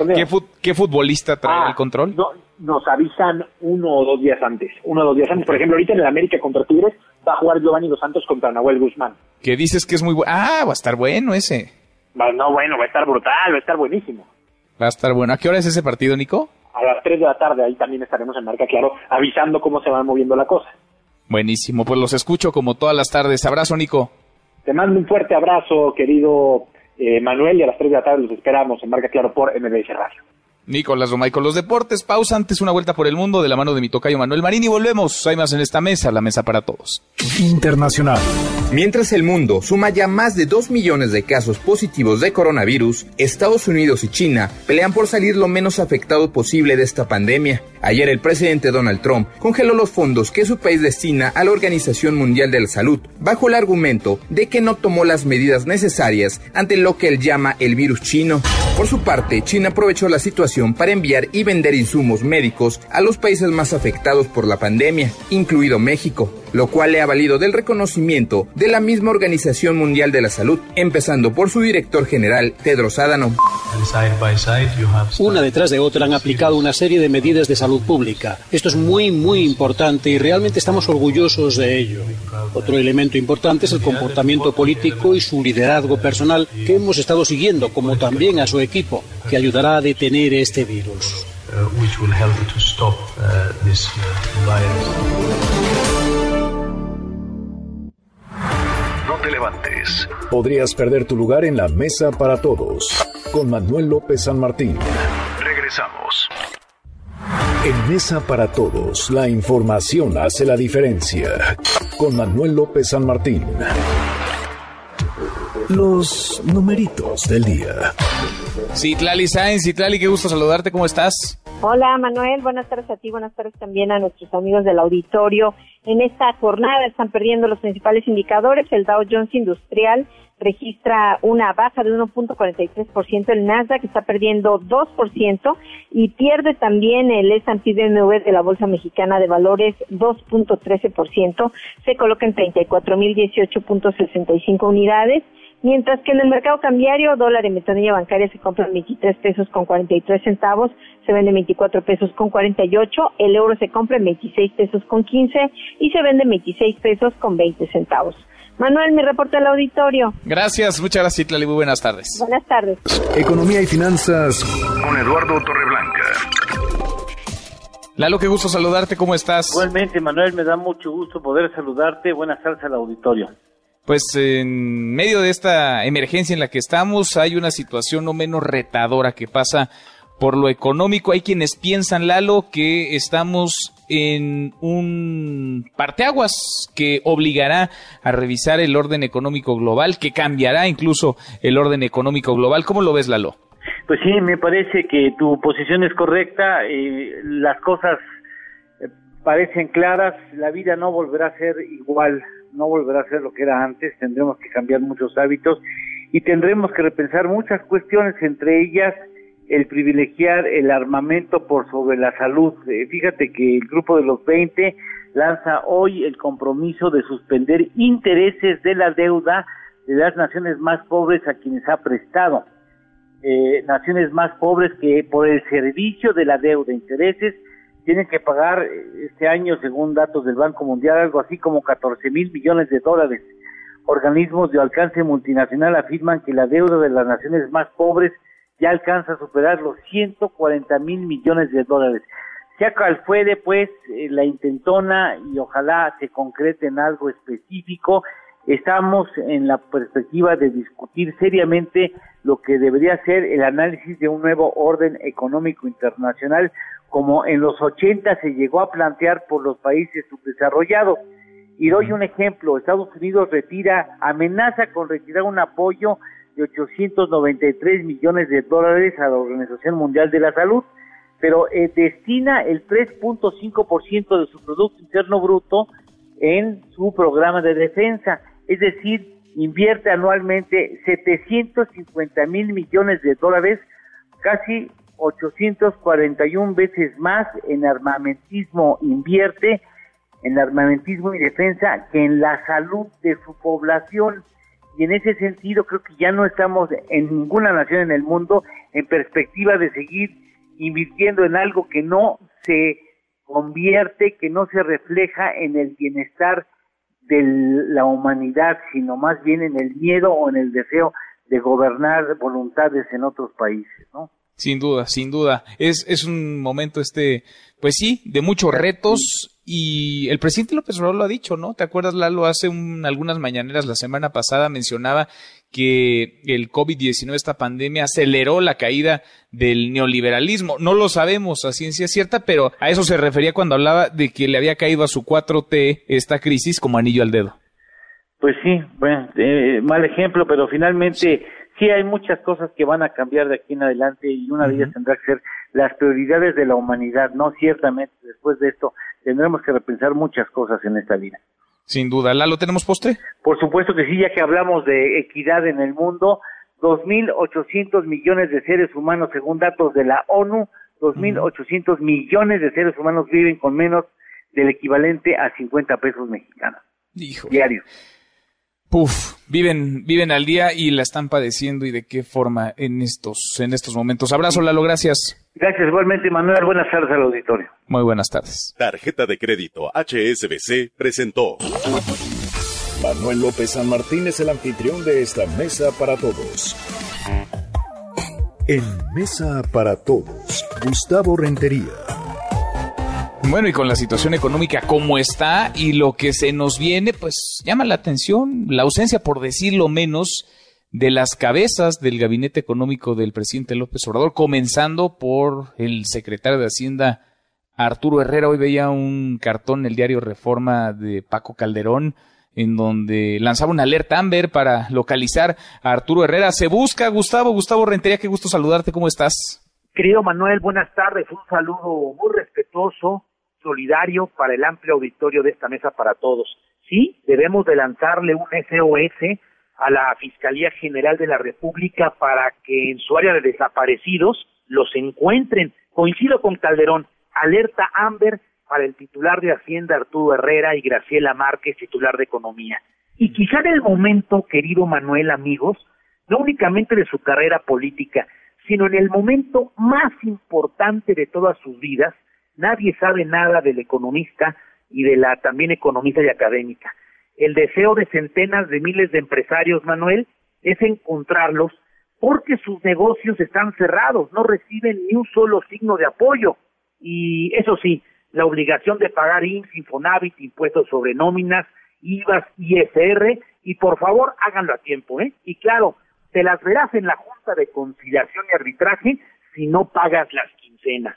¿qué, futbolista trae ah, el control? No, nos avisan uno o dos días antes. Uno o dos días antes. Por ejemplo, ahorita en el América contra Tigres va a jugar Giovanni Dos Santos contra Nahuel Guzmán. Que dices que es muy bueno. Ah, va a estar bueno ese. no, bueno, va a estar brutal, va a estar buenísimo. Va a estar bueno. ¿A qué hora es ese partido, Nico? A las 3 de la tarde, ahí también estaremos en marca, claro, avisando cómo se va moviendo la cosa. Buenísimo, pues los escucho como todas las tardes. Abrazo, Nico. Te mando un fuerte abrazo, querido eh, Manuel, y a las 3 de la tarde los esperamos en Marca Claro por MBS Radio. Nicolás Romay con los deportes. Pausa antes una vuelta por el mundo de la mano de mi tocayo Manuel Marín y volvemos. Hay más en esta mesa, la mesa para todos. Internacional. Mientras el mundo suma ya más de 2 millones de casos positivos de coronavirus, Estados Unidos y China pelean por salir lo menos afectado posible de esta pandemia. Ayer el presidente Donald Trump congeló los fondos que su país destina a la Organización Mundial de la Salud, bajo el argumento de que no tomó las medidas necesarias ante lo que él llama el virus chino. Por su parte, China aprovechó la situación para enviar y vender insumos médicos a los países más afectados por la pandemia, incluido México. Lo cual le ha valido del reconocimiento de la misma Organización Mundial de la Salud, empezando por su director general, Tedros Adhanom. Una detrás de otra han aplicado una serie de medidas de salud pública. Esto es muy, muy importante y realmente estamos orgullosos de ello. Otro elemento importante es el comportamiento político y su liderazgo personal que hemos estado siguiendo, como también a su equipo, que ayudará a detener este virus. No te levantes. Podrías perder tu lugar en la mesa para todos. Con Manuel López San Martín. Regresamos. En Mesa para Todos, la información hace la diferencia. Con Manuel López San Martín. Los numeritos del día. Citlali Sainz, Citlali, qué gusto saludarte, ¿cómo estás? Hola Manuel, buenas tardes a ti, buenas tardes también a nuestros amigos del auditorio. En esta jornada están perdiendo los principales indicadores. El Dow Jones Industrial registra una baja de 1.43%, el Nasdaq está perdiendo 2% y pierde también el S&P BMW de la Bolsa Mexicana de Valores 2.13%, se coloca en 34.018.65 unidades. Mientras que en el mercado cambiario, dólar en ventanilla bancaria se compra en 23 pesos con 43 centavos, se vende en 24 pesos con 48, el euro se compra en 26 pesos con 15 y se vende en 26 pesos con 20 centavos. Manuel, mi reporte al auditorio. Gracias, muchas gracias, Citlali. Muy buenas tardes. Buenas tardes. Economía y finanzas. Con Eduardo Torreblanca. Lalo, qué gusto saludarte, ¿cómo estás? Igualmente, Manuel, me da mucho gusto poder saludarte. Buenas tardes al auditorio. Pues en medio de esta emergencia en la que estamos hay una situación no menos retadora que pasa por lo económico. Hay quienes piensan, Lalo, que estamos en un parteaguas que obligará a revisar el orden económico global, que cambiará incluso el orden económico global. ¿Cómo lo ves, Lalo? Pues sí, me parece que tu posición es correcta. Eh, las cosas eh, parecen claras. La vida no volverá a ser igual no volverá a ser lo que era antes, tendremos que cambiar muchos hábitos y tendremos que repensar muchas cuestiones, entre ellas el privilegiar el armamento por sobre la salud. Eh, fíjate que el grupo de los 20 lanza hoy el compromiso de suspender intereses de la deuda de las naciones más pobres a quienes ha prestado. Eh, naciones más pobres que por el servicio de la deuda, intereses, tienen que pagar eh, este año, según datos del Banco Mundial, algo así como 14 mil millones de dólares. Organismos de alcance multinacional afirman que la deuda de las naciones más pobres ya alcanza a superar los 140 mil millones de dólares. Sea cual fuere, pues, eh, la intentona y ojalá se concrete en algo específico, estamos en la perspectiva de discutir seriamente lo que debería ser el análisis de un nuevo orden económico internacional como en los 80 se llegó a plantear por los países subdesarrollados. Y doy un ejemplo, Estados Unidos retira, amenaza con retirar un apoyo de 893 millones de dólares a la Organización Mundial de la Salud, pero eh, destina el 3.5% de su Producto Interno Bruto en su programa de defensa, es decir, invierte anualmente 750 mil millones de dólares, casi 841 veces más en armamentismo invierte, en armamentismo y defensa, que en la salud de su población. Y en ese sentido creo que ya no estamos en ninguna nación en el mundo en perspectiva de seguir invirtiendo en algo que no se convierte, que no se refleja en el bienestar de la humanidad, sino más bien en el miedo o en el deseo de gobernar voluntades en otros países, ¿no? Sin duda, sin duda. Es, es un momento este, pues sí, de muchos retos y el presidente López Obrador lo ha dicho, ¿no? ¿Te acuerdas, Lalo? Hace algunas mañaneras la semana pasada mencionaba que el COVID-19, esta pandemia, aceleró la caída del neoliberalismo. No lo sabemos a ciencia cierta, pero a eso se refería cuando hablaba de que le había caído a su 4T esta crisis como anillo al dedo. Pues sí, bueno, eh, mal ejemplo, pero finalmente sí hay muchas cosas que van a cambiar de aquí en adelante y una de ellas tendrá que ser las prioridades de la humanidad, ¿no? Ciertamente, después de esto tendremos que repensar muchas cosas en esta vida. Sin duda. ¿Lalo tenemos postre? Por supuesto que sí, ya que hablamos de equidad en el mundo, 2.800 millones de seres humanos, según datos de la ONU, 2.800 millones de seres humanos viven con menos del equivalente a 50 pesos mexicanos. Hijo. Diario. Puf, viven, viven al día y la están padeciendo y de qué forma en estos, en estos momentos. Abrazo, Lalo, gracias. Gracias igualmente, Manuel. Buenas tardes al auditorio. Muy buenas tardes. Tarjeta de crédito HSBC presentó. Manuel López San Martín es el anfitrión de esta mesa para todos. En Mesa para Todos, Gustavo Rentería. Bueno, y con la situación económica como está y lo que se nos viene, pues llama la atención la ausencia, por decirlo menos, de las cabezas del gabinete económico del presidente López Obrador, comenzando por el secretario de Hacienda Arturo Herrera. Hoy veía un cartón en el diario Reforma de Paco Calderón en donde lanzaba una alerta Amber para localizar a Arturo Herrera. Se busca, Gustavo, Gustavo Rentería, qué gusto saludarte, ¿cómo estás? Querido Manuel, buenas tardes, un saludo muy respetuoso, solidario para el amplio auditorio de esta mesa para todos. Sí, debemos de lanzarle un SOS a la Fiscalía General de la República para que en su área de desaparecidos los encuentren. Coincido con Calderón, alerta Amber para el titular de Hacienda Arturo Herrera y Graciela Márquez, titular de Economía. Y quizá en el momento, querido Manuel, amigos, no únicamente de su carrera política, sino en el momento más importante de todas sus vidas, nadie sabe nada del economista y de la también economista y académica. El deseo de centenas de miles de empresarios, Manuel, es encontrarlos porque sus negocios están cerrados, no reciben ni un solo signo de apoyo. Y eso sí, la obligación de pagar IMSS, Infonavit, impuestos sobre nóminas, IVAs, ISR, y por favor háganlo a tiempo, ¿eh? Y claro, te las verás en la Junta de Conciliación y Arbitraje si no pagas las quincenas.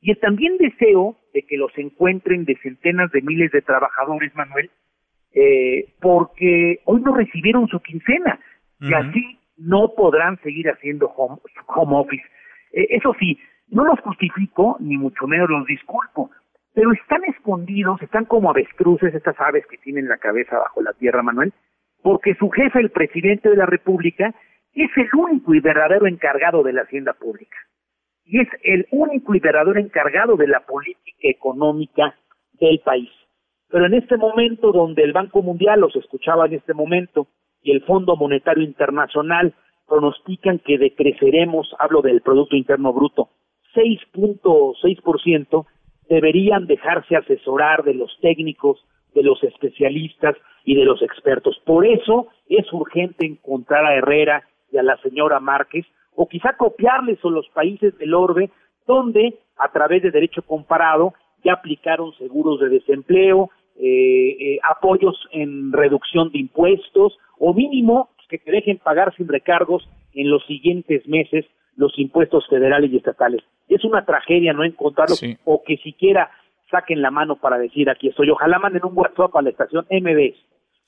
Y también deseo de que los encuentren de centenas de miles de trabajadores, Manuel, eh, porque hoy no recibieron su quincena y así no podrán seguir haciendo home, home office. Eh, eso sí, no los justifico, ni mucho menos los disculpo, pero están escondidos, están como avestruces, estas aves que tienen la cabeza bajo la tierra, Manuel, porque su jefe, el presidente de la República, es el único y verdadero encargado de la hacienda pública. Y es el único verdadero encargado de la política económica del país. Pero en este momento donde el Banco Mundial, los escuchaba en este momento, y el Fondo Monetario Internacional pronostican que decreceremos, hablo del Producto Interno Bruto, 6.6%, deberían dejarse asesorar de los técnicos, de los especialistas y de los expertos. Por eso es urgente encontrar a Herrera y a la señora Márquez, o quizá copiarles a los países del orbe, donde a través de derecho comparado ya aplicaron seguros de desempleo, eh, eh, apoyos en reducción de impuestos, o mínimo que te dejen pagar sin recargos en los siguientes meses los impuestos federales y estatales. Es una tragedia no encontrarlos o que siquiera saquen la mano para decir aquí estoy. Ojalá manden un WhatsApp a la estación MBS.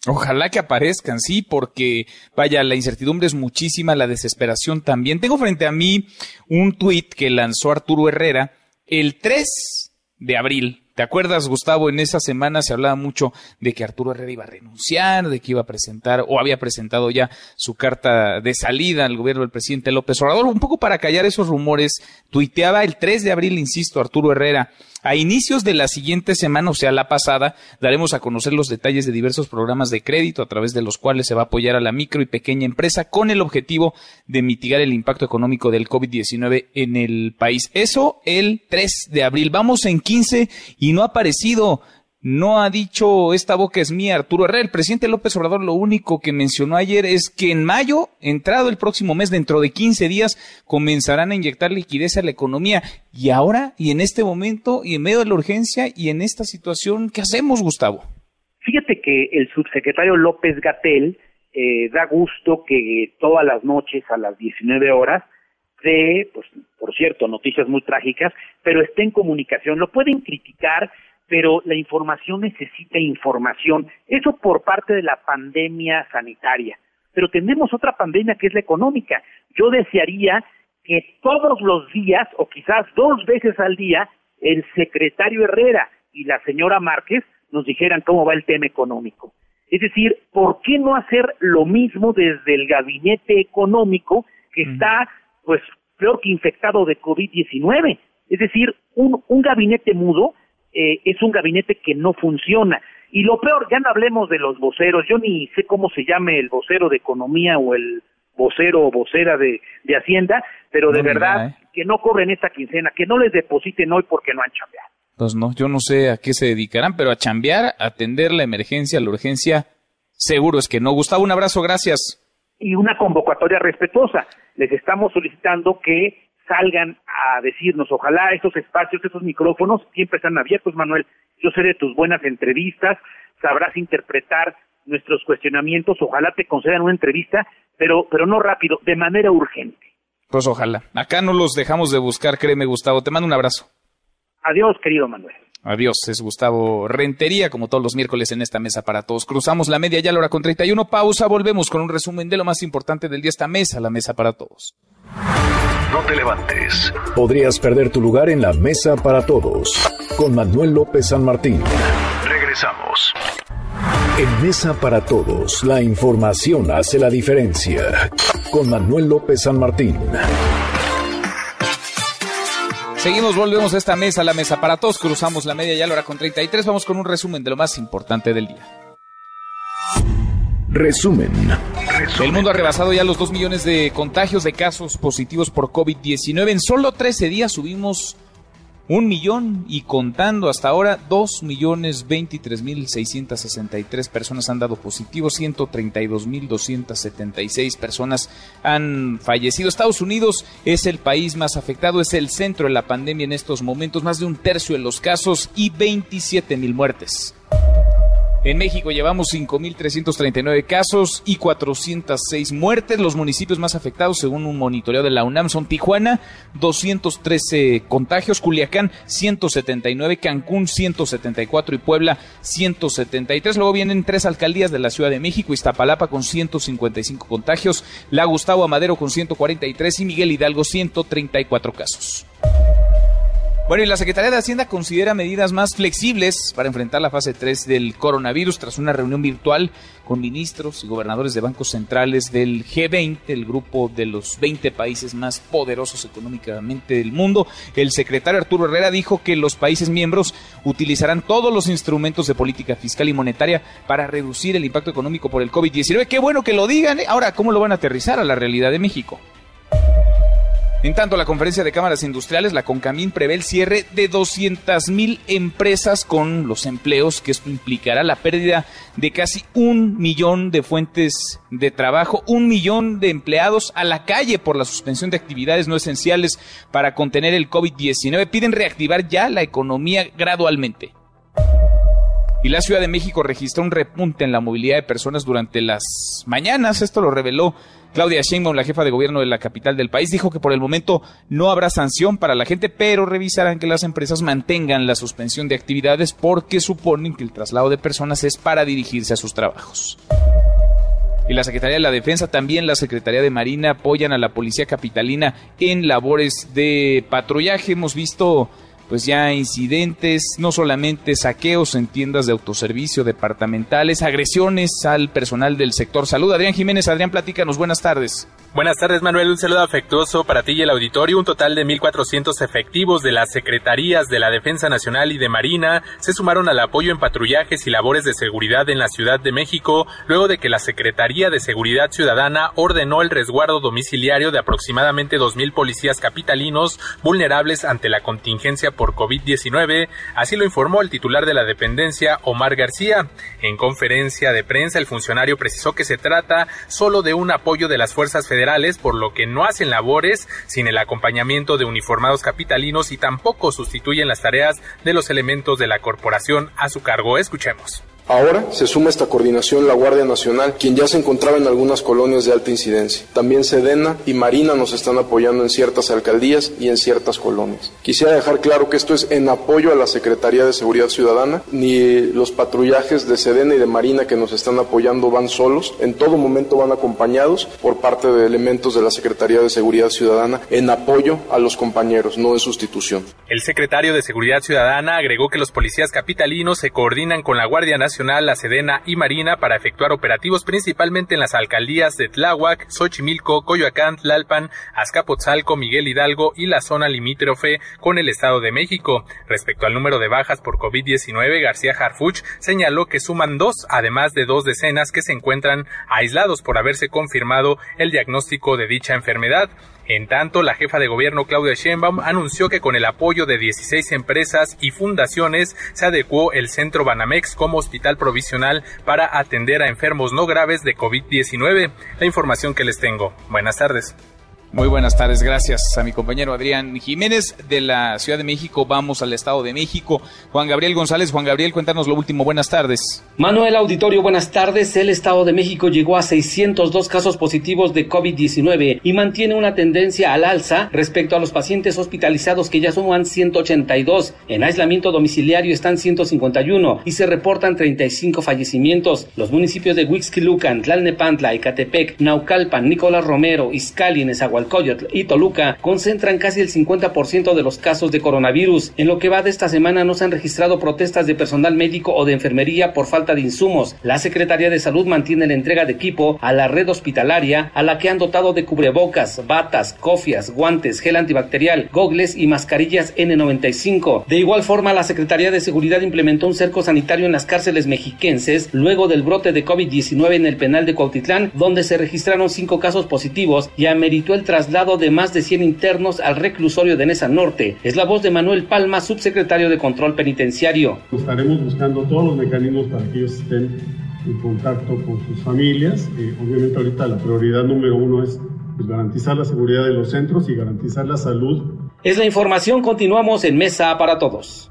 Ojalá que aparezcan, sí, porque vaya, la incertidumbre es muchísima, la desesperación también. Tengo frente a mí un tuit que lanzó Arturo Herrera el 3 de abril ¿Te acuerdas, Gustavo? En esa semana se hablaba mucho de que Arturo Herrera iba a renunciar, de que iba a presentar o había presentado ya su carta de salida al gobierno del presidente López Obrador. Un poco para callar esos rumores, tuiteaba el 3 de abril, insisto, Arturo Herrera, a inicios de la siguiente semana, o sea, la pasada, daremos a conocer los detalles de diversos programas de crédito a través de los cuales se va a apoyar a la micro y pequeña empresa con el objetivo de mitigar el impacto económico del COVID-19 en el país. Eso el 3 de abril. Vamos en 15 y no ha aparecido no ha dicho esta boca es mía Arturo Herrera. El presidente López Obrador lo único que mencionó ayer es que en mayo, entrado el próximo mes, dentro de 15 días, comenzarán a inyectar liquidez a la economía. Y ahora, y en este momento, y en medio de la urgencia, y en esta situación, ¿qué hacemos, Gustavo? Fíjate que el subsecretario López Gatel eh, da gusto que todas las noches a las 19 horas de, pues, por cierto, noticias muy trágicas, pero esté en comunicación. Lo pueden criticar, pero la información necesita información. Eso por parte de la pandemia sanitaria. Pero tenemos otra pandemia que es la económica. Yo desearía que todos los días, o quizás dos veces al día, el secretario Herrera y la señora Márquez nos dijeran cómo va el tema económico. Es decir, ¿por qué no hacer lo mismo desde el gabinete económico que está, pues, peor que infectado de COVID-19? Es decir, un, un gabinete mudo eh, es un gabinete que no funciona. Y lo peor, ya no hablemos de los voceros, yo ni sé cómo se llame el vocero de economía o el vocero o vocera de, de Hacienda, pero de verdad ¿eh? que no cobren esta quincena, que no les depositen hoy porque no han chambeado. Pues no, yo no sé a qué se dedicarán, pero a chambear, a atender la emergencia, la urgencia, seguro es que no. Gustavo, un abrazo, gracias. Y una convocatoria respetuosa. Les estamos solicitando que salgan a decirnos, ojalá estos espacios, estos micrófonos siempre están abiertos, Manuel. Yo sé de tus buenas entrevistas, sabrás interpretar nuestros cuestionamientos, ojalá te concedan una entrevista, pero, pero no rápido, de manera urgente. Pues ojalá. Acá no los dejamos de buscar, créeme, Gustavo. Te mando un abrazo. Adiós, querido Manuel. Adiós, es Gustavo Rentería, como todos los miércoles en esta mesa para todos. Cruzamos la media ya a la hora con 31, pausa, volvemos con un resumen de lo más importante del día, esta mesa, la mesa para todos. No te levantes. Podrías perder tu lugar en la mesa para todos. Con Manuel López San Martín. Regresamos. En Mesa para Todos, la información hace la diferencia. Con Manuel López San Martín. Seguimos, volvemos a esta mesa, la mesa para todos. Cruzamos la media ya a la hora con 33. Vamos con un resumen de lo más importante del día. Resumen. El mundo ha rebasado ya los 2 millones de contagios de casos positivos por COVID-19. En solo 13 días subimos un millón y contando hasta ahora, 2 millones 23 mil 663 personas han dado positivo, 132 mil 276 personas han fallecido. Estados Unidos es el país más afectado, es el centro de la pandemia en estos momentos, más de un tercio de los casos y 27 mil muertes. En México llevamos 5.339 casos y 406 muertes. Los municipios más afectados, según un monitoreo de la UNAM, son Tijuana, 213 contagios, Culiacán, 179, Cancún, 174 y Puebla, 173. Luego vienen tres alcaldías de la Ciudad de México, Iztapalapa con 155 contagios, La Gustavo Amadero con 143 y Miguel Hidalgo, 134 casos. Bueno, y la Secretaría de Hacienda considera medidas más flexibles para enfrentar la fase 3 del coronavirus tras una reunión virtual con ministros y gobernadores de bancos centrales del G20, el grupo de los 20 países más poderosos económicamente del mundo. El secretario Arturo Herrera dijo que los países miembros utilizarán todos los instrumentos de política fiscal y monetaria para reducir el impacto económico por el COVID-19. Qué bueno que lo digan. ¿eh? Ahora, ¿cómo lo van a aterrizar a la realidad de México? En tanto, la conferencia de cámaras industriales, la CONCAMIN, prevé el cierre de 200.000 empresas con los empleos, que esto implicará la pérdida de casi un millón de fuentes de trabajo, un millón de empleados a la calle por la suspensión de actividades no esenciales para contener el COVID-19. Piden reactivar ya la economía gradualmente. Y la Ciudad de México registró un repunte en la movilidad de personas durante las mañanas. Esto lo reveló Claudia Sheinbaum, la jefa de gobierno de la capital del país, dijo que por el momento no habrá sanción para la gente, pero revisarán que las empresas mantengan la suspensión de actividades porque suponen que el traslado de personas es para dirigirse a sus trabajos. Y la Secretaría de la Defensa, también la Secretaría de Marina apoyan a la Policía Capitalina en labores de patrullaje. Hemos visto pues ya incidentes, no solamente saqueos en tiendas de autoservicio departamentales, agresiones al personal del sector salud. Adrián Jiménez, Adrián, platícanos, buenas tardes. Buenas tardes, Manuel. Un saludo afectuoso para ti y el auditorio. Un total de 1.400 efectivos de las Secretarías de la Defensa Nacional y de Marina se sumaron al apoyo en patrullajes y labores de seguridad en la Ciudad de México, luego de que la Secretaría de Seguridad Ciudadana ordenó el resguardo domiciliario de aproximadamente 2.000 policías capitalinos vulnerables ante la contingencia por COVID-19. Así lo informó el titular de la dependencia, Omar García. En conferencia de prensa, el funcionario precisó que se trata solo de un apoyo de las fuerzas federales por lo que no hacen labores sin el acompañamiento de uniformados capitalinos y tampoco sustituyen las tareas de los elementos de la corporación a su cargo. Escuchemos. Ahora se suma esta coordinación la Guardia Nacional, quien ya se encontraba en algunas colonias de alta incidencia. También Sedena y Marina nos están apoyando en ciertas alcaldías y en ciertas colonias. Quisiera dejar claro que esto es en apoyo a la Secretaría de Seguridad Ciudadana, ni los patrullajes de Sedena y de Marina que nos están apoyando van solos, en todo momento van acompañados por parte de elementos de la Secretaría de Seguridad Ciudadana en apoyo a los compañeros, no en sustitución. El secretario de Seguridad Ciudadana agregó que los policías capitalinos se coordinan con la Guardia Nacional La Sedena y Marina para efectuar operativos principalmente en las alcaldías de Tláhuac, Xochimilco, Coyoacán, Tlalpan, Azcapotzalco, Miguel Hidalgo y la zona limítrofe con el Estado de México. Respecto al número de bajas por COVID-19, García Harfuch señaló que suman dos, además de dos decenas que se encuentran aislados por haberse confirmado el diagnóstico de dicha enfermedad. En tanto, la jefa de gobierno Claudia Sheinbaum anunció que con el apoyo de 16 empresas y fundaciones se adecuó el centro Banamex como hospital provisional para atender a enfermos no graves de COVID-19. La información que les tengo. Buenas tardes. Muy buenas tardes, gracias a mi compañero Adrián Jiménez de la Ciudad de México. Vamos al Estado de México. Juan Gabriel González, Juan Gabriel, cuéntanos lo último. Buenas tardes. Manuel Auditorio, buenas tardes. El Estado de México llegó a 602 casos positivos de COVID-19 y mantiene una tendencia al alza respecto a los pacientes hospitalizados que ya suman 182. En aislamiento domiciliario están 151 y se reportan 35 fallecimientos. Los municipios de Huixquilucan, Tlalnepantla, Ecatepec, Naucalpan, Nicolás Romero, Izcali, Nezahualcóyotl, Coyotl y Toluca concentran casi el 50% de los casos de coronavirus. En lo que va de esta semana no se han registrado protestas de personal médico o de enfermería por falta de insumos. La Secretaría de Salud mantiene la entrega de equipo a la red hospitalaria a la que han dotado de cubrebocas, batas, cofias, guantes, gel antibacterial, gogles y mascarillas N95. De igual forma, la Secretaría de Seguridad implementó un cerco sanitario en las cárceles mexiquenses luego del brote de COVID-19 en el penal de Cuautitlán, donde se registraron cinco casos positivos y ameritó el traslado de más de 100 internos al reclusorio de Nesa Norte. Es la voz de Manuel Palma, subsecretario de Control Penitenciario. Estaremos buscando todos los mecanismos para que ellos estén en contacto con sus familias. Eh, obviamente ahorita la prioridad número uno es pues, garantizar la seguridad de los centros y garantizar la salud. Es la información, continuamos en Mesa para Todos.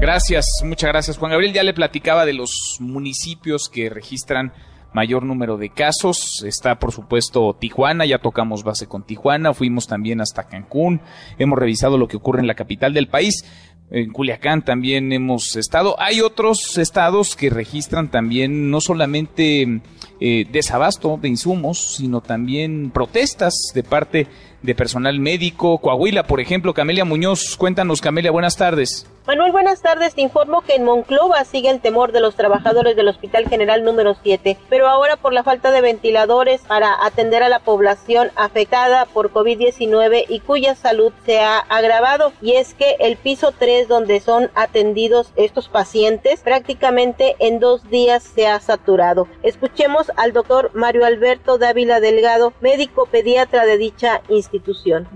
Gracias, muchas gracias Juan Gabriel. Ya le platicaba de los municipios que registran mayor número de casos. Está, por supuesto, Tijuana, ya tocamos base con Tijuana, fuimos también hasta Cancún, hemos revisado lo que ocurre en la capital del país. En Culiacán también hemos estado. Hay otros estados que registran también no solamente eh, desabasto de insumos, sino también protestas de parte de personal médico. Coahuila, por ejemplo, Camelia Muñoz. Cuéntanos, Camelia, buenas tardes. Manuel, buenas tardes. Te informo que en Monclova sigue el temor de los trabajadores del Hospital General número 7, pero ahora por la falta de ventiladores para atender a la población afectada por COVID-19 y cuya salud se ha agravado. Y es que el piso 3 donde son atendidos estos pacientes prácticamente en dos días se ha saturado. Escuchemos al doctor Mario Alberto Dávila Delgado, médico pediatra de dicha institución.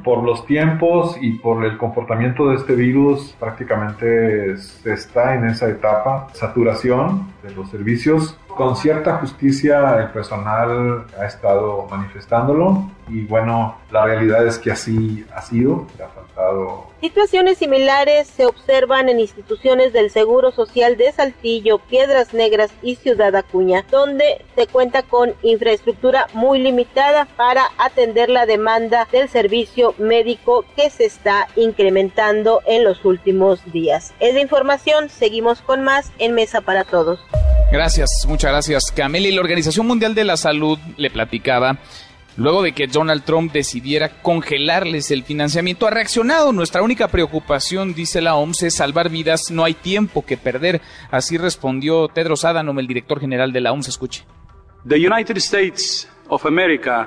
Por los tiempos y por el comportamiento de este virus prácticamente está en esa etapa, saturación de los servicios. Con cierta justicia el personal ha estado manifestándolo y bueno, la realidad es que así ha sido, ha faltado Situaciones similares se observan en instituciones del Seguro Social de Saltillo, Piedras Negras y Ciudad Acuña, donde se cuenta con infraestructura muy limitada para atender la demanda del servicio médico que se está incrementando en los últimos días. Es de información, seguimos con más en Mesa para Todos. Gracias, muchas gracias Camila. Y la Organización Mundial de la Salud le platicaba luego de que Donald Trump decidiera congelarles el financiamiento. Ha reaccionado. Nuestra única preocupación, dice la OMS, es salvar vidas. No hay tiempo que perder. Así respondió Tedros Adhanom, el director general de la OMS. Escuche. The United States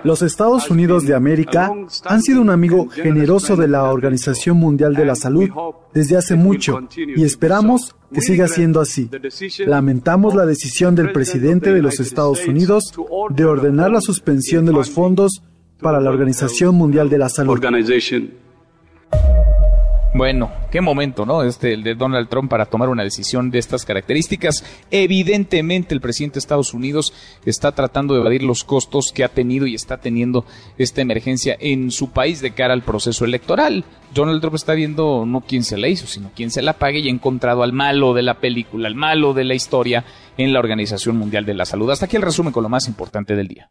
los Estados Unidos de América han sido un amigo generoso de la Organización Mundial de la Salud desde hace mucho y esperamos que siga siendo así. Lamentamos la decisión del presidente de los Estados Unidos de ordenar la suspensión de los fondos para la Organización Mundial de la Salud. Bueno, qué momento, ¿no? Este, el de Donald Trump para tomar una decisión de estas características. Evidentemente, el presidente de Estados Unidos está tratando de evadir los costos que ha tenido y está teniendo esta emergencia en su país de cara al proceso electoral. Donald Trump está viendo no quién se la hizo, sino quién se la pague y ha encontrado al malo de la película, al malo de la historia en la Organización Mundial de la Salud. Hasta aquí el resumen con lo más importante del día.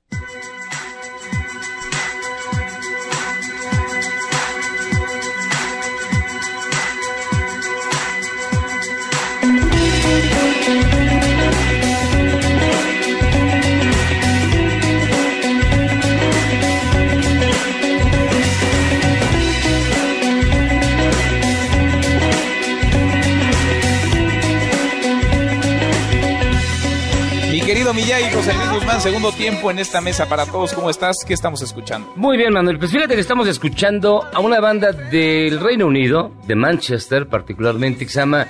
José Luis Guzmán, segundo tiempo en esta mesa para todos. ¿Cómo estás? ¿Qué estamos escuchando? Muy bien, Manuel. Pues fíjate que estamos escuchando a una banda del Reino Unido, de Manchester particularmente, que se llama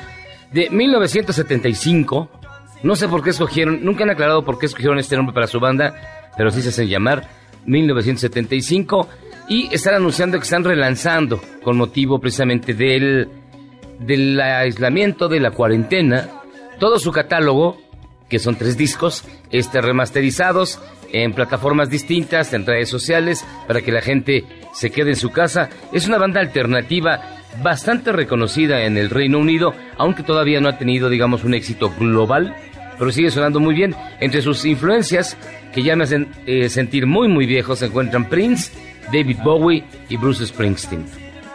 de 1975. No sé por qué escogieron, nunca han aclarado por qué escogieron este nombre para su banda, pero sí se hacen llamar 1975 y están anunciando que están relanzando con motivo precisamente del, del aislamiento, de la cuarentena, todo su catálogo que son tres discos, este, remasterizados en plataformas distintas, en redes sociales, para que la gente se quede en su casa. Es una banda alternativa bastante reconocida en el Reino Unido, aunque todavía no ha tenido, digamos, un éxito global, pero sigue sonando muy bien. Entre sus influencias, que ya me hacen eh, sentir muy, muy viejos, se encuentran Prince, David Bowie y Bruce Springsteen.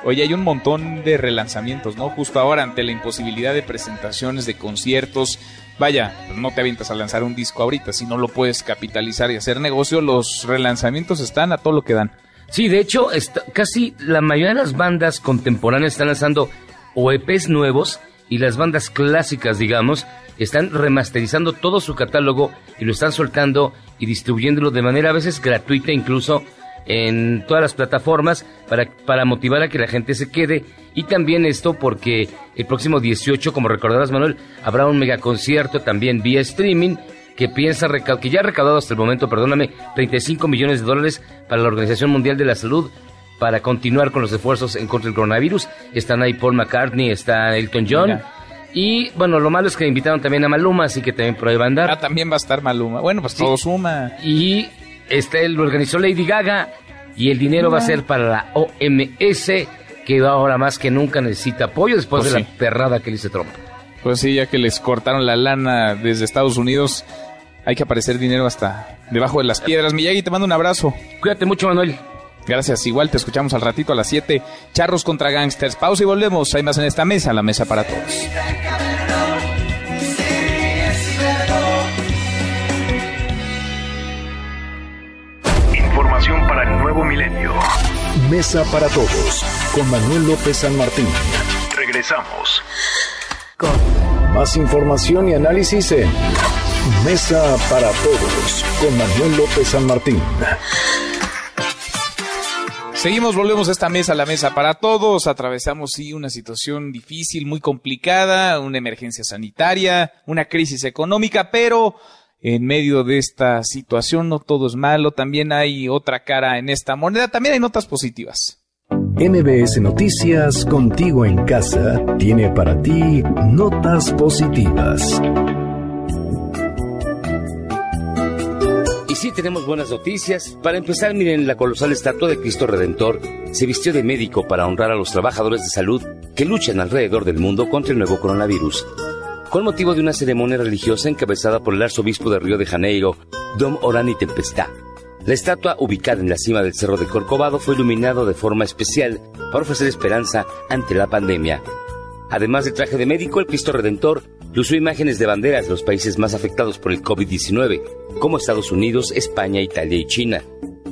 Oye, hay un montón de relanzamientos, ¿no? Justo ahora, ante la imposibilidad de presentaciones, de conciertos, vaya, no te avientas a lanzar un disco ahorita, si no lo puedes capitalizar y hacer negocio, los relanzamientos están a todo lo que dan. Sí, de hecho, casi la mayoría de las bandas contemporáneas están lanzando o EPs nuevos y las bandas clásicas, digamos, están remasterizando todo su catálogo y lo están soltando y distribuyéndolo de manera a veces gratuita incluso en todas las plataformas para, para motivar a que la gente se quede. Y también esto porque el próximo 18, como recordarás Manuel, habrá un megaconcierto también vía streaming que piensa que ya ha recaudado hasta el momento, perdóname, 35 millones de dólares para la Organización Mundial de la Salud para continuar con los esfuerzos en contra del coronavirus. Están ahí Paul McCartney, está Elton John. Y bueno, lo malo es que invitaron también a Maluma, así que también por ahí va a andar. Ah, también va a estar Maluma. Bueno, pues todo suma. Y este lo organizó Lady Gaga y el dinero va a ser para la OMS, que ahora más que nunca necesita apoyo después pues de la perrada que le hizo Trump. Pues sí, ya que les cortaron la lana desde Estados Unidos, hay que aparecer dinero hasta debajo de las piedras. Miyagi, te mando un abrazo. Cuídate mucho, Manuel. Gracias, igual te escuchamos al ratito a las 7. Charros contra gangsters. Pausa y volvemos. Hay más en esta mesa, la mesa para todos. Milenio. Mesa para todos con Manuel López San Martín. Regresamos. Más información y análisis en Mesa para todos con Manuel López San Martín. Seguimos, volvemos a esta mesa, la mesa para todos. Atravesamos, sí, una situación difícil, muy complicada, una emergencia sanitaria, una crisis económica, pero en medio de esta situación, no todo es malo, también hay otra cara en esta moneda, también hay notas positivas. MBS Noticias, contigo en casa, tiene para ti notas positivas. Y sí, tenemos buenas noticias. Para empezar, miren, la colosal estatua de Cristo Redentor se vistió de médico para honrar a los trabajadores de salud que luchan alrededor del mundo contra el nuevo coronavirus con motivo de una ceremonia religiosa encabezada por el arzobispo de Río de Janeiro, Dom Orani Tempestá. La estatua, ubicada en la cima del Cerro de Corcovado, fue iluminada de forma especial para ofrecer esperanza ante la pandemia. Además del traje de médico, el Cristo Redentor lució imágenes de banderas de los países más afectados por el COVID-19, como Estados Unidos, España, Italia y China.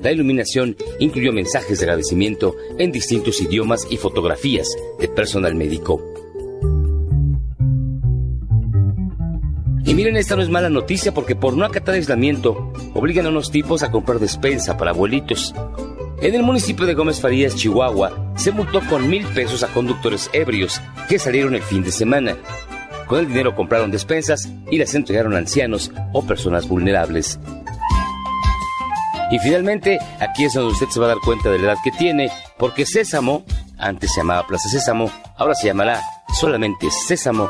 La iluminación incluyó mensajes de agradecimiento en distintos idiomas y fotografías de personal médico. Y miren, esta no es mala noticia porque por no acatar aislamiento, obligan a unos tipos a comprar despensa para abuelitos. En el municipio de Gómez Farías, Chihuahua, se multó con mil pesos a conductores ebrios que salieron el fin de semana. Con el dinero compraron despensas y las entregaron a ancianos o personas vulnerables. Y finalmente, aquí es donde usted se va a dar cuenta de la edad que tiene, porque Sésamo, antes se llamaba Plaza Sésamo, ahora se llamará solamente Sésamo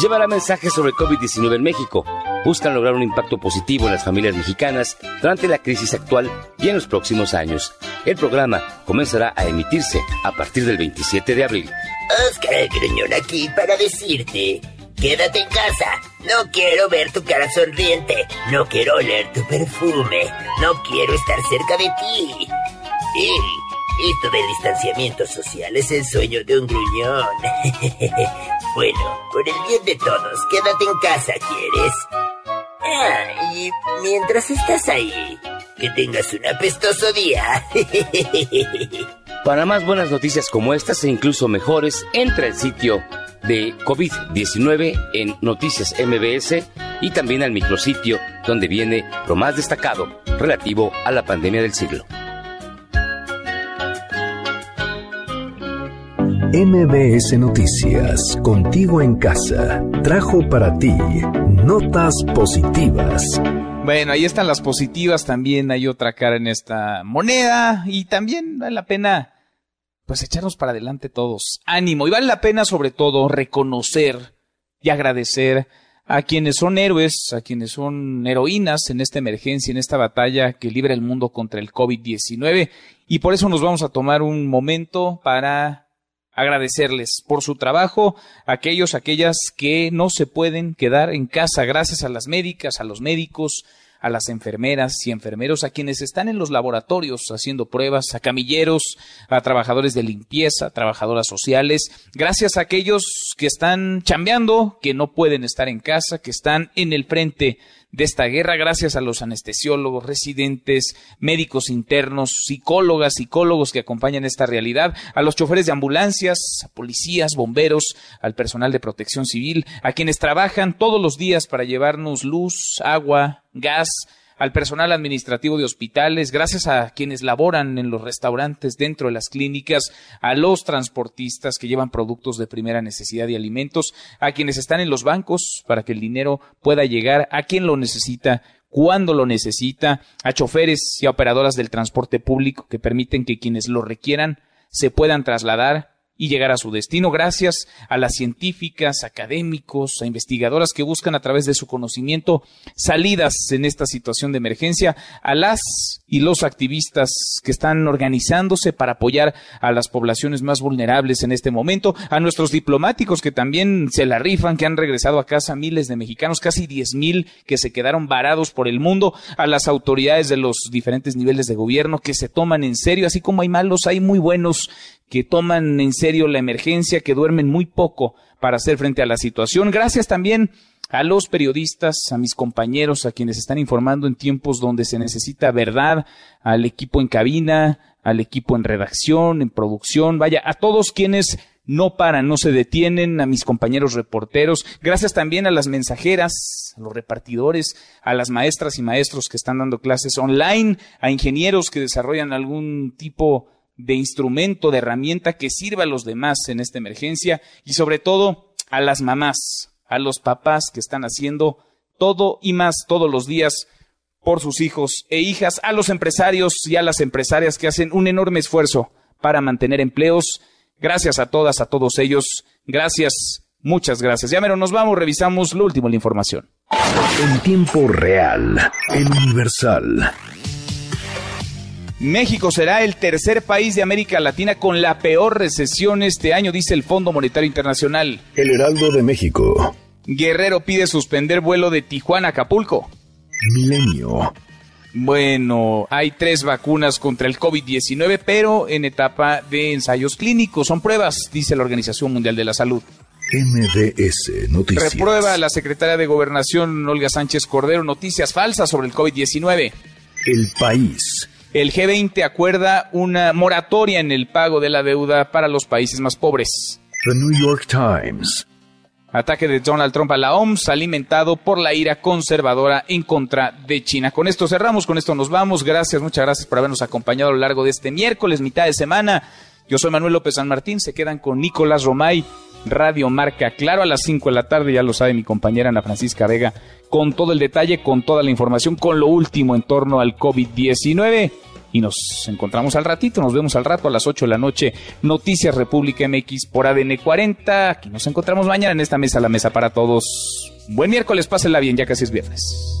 llevará mensajes sobre COVID-19 en México. Buscan lograr un impacto positivo en las familias mexicanas durante la crisis actual y en los próximos años. El programa comenzará a emitirse a partir del 27 de abril. Oscar Gruñón aquí para decirte, quédate en casa. No quiero ver tu cara sonriente. No quiero oler tu perfume. No quiero estar cerca de ti. Esto del distanciamiento social es el sueño de un gruñón. (laughs) bueno, por el bien de todos, quédate en casa, ¿quieres? Ah, y mientras estás ahí, que tengas un apestoso día. (laughs) Para más buenas noticias como estas e incluso mejores, entra al sitio de COVID-19 en Noticias MBS y también al micrositio donde viene lo más destacado relativo a la pandemia del siglo. MBS Noticias, contigo en casa, trajo para ti notas positivas. Bueno, ahí están las positivas, también hay otra cara en esta moneda y también vale la pena pues echarnos para adelante todos. Ánimo y vale la pena sobre todo reconocer y agradecer a quienes son héroes, a quienes son heroínas en esta emergencia, en esta batalla que libra el mundo contra el COVID-19 y por eso nos vamos a tomar un momento para agradecerles por su trabajo, aquellos, aquellas que no se pueden quedar en casa gracias a las médicas, a los médicos, a las enfermeras y enfermeros, a quienes están en los laboratorios haciendo pruebas, a camilleros, a trabajadores de limpieza, trabajadoras sociales, gracias a aquellos que están chambeando, que no pueden estar en casa, que están en el frente de esta guerra gracias a los anestesiólogos, residentes, médicos internos, psicólogas, psicólogos que acompañan esta realidad, a los choferes de ambulancias, policías, bomberos, al personal de protección civil, a quienes trabajan todos los días para llevarnos luz, agua, gas, al personal administrativo de hospitales, gracias a quienes laboran en los restaurantes, dentro de las clínicas, a los transportistas que llevan productos de primera necesidad y alimentos, a quienes están en los bancos para que el dinero pueda llegar a quien lo necesita cuando lo necesita, a choferes y a operadoras del transporte público que permiten que quienes lo requieran se puedan trasladar y llegar a su destino. Gracias a las científicas, académicos, a investigadoras que buscan a través de su conocimiento salidas en esta situación de emergencia, a las y los activistas que están organizándose para apoyar a las poblaciones más vulnerables en este momento, a nuestros diplomáticos que también se la rifan, que han regresado a casa miles de mexicanos, casi diez mil que se quedaron varados por el mundo, a las autoridades de los diferentes niveles de gobierno que se toman en serio, así como hay malos, hay muy buenos que toman en serio la emergencia, que duermen muy poco para hacer frente a la situación. Gracias también a los periodistas, a mis compañeros, a quienes están informando en tiempos donde se necesita verdad, al equipo en cabina, al equipo en redacción, en producción, vaya, a todos quienes no paran, no se detienen, a mis compañeros reporteros, gracias también a las mensajeras, a los repartidores, a las maestras y maestros que están dando clases online, a ingenieros que desarrollan algún tipo de instrumento, de herramienta que sirva a los demás en esta emergencia y sobre todo a las mamás, a los papás que están haciendo todo y más todos los días por sus hijos e hijas, a los empresarios y a las empresarias que hacen un enorme esfuerzo para mantener empleos. Gracias a todas, a todos ellos. Gracias, muchas gracias. Ya mero, nos vamos, revisamos lo último la información. En tiempo real, en Universal. México será el tercer país de América Latina con la peor recesión este año, dice el Fondo Monetario Internacional. El Heraldo de México. Guerrero pide suspender vuelo de Tijuana a Acapulco. Milenio. Bueno, hay tres vacunas contra el COVID-19, pero en etapa de ensayos clínicos. Son pruebas, dice la Organización Mundial de la Salud. MDS Noticias. Reprueba la secretaria de Gobernación, Olga Sánchez Cordero, noticias falsas sobre el COVID-19. El país. El G20 acuerda una moratoria en el pago de la deuda para los países más pobres. The New York Times. Ataque de Donald Trump a la OMS alimentado por la ira conservadora en contra de China. Con esto cerramos, con esto nos vamos. Gracias, muchas gracias por habernos acompañado a lo largo de este miércoles, mitad de semana. Yo soy Manuel López San Martín, se quedan con Nicolás Romay, Radio Marca Claro a las 5 de la tarde, ya lo sabe mi compañera Ana Francisca Vega, con todo el detalle, con toda la información, con lo último en torno al COVID-19 y nos encontramos al ratito, nos vemos al rato a las 8 de la noche, Noticias República MX por ADN 40. Aquí nos encontramos mañana en esta mesa, la mesa para todos. Buen miércoles, pásenla bien, ya casi es viernes.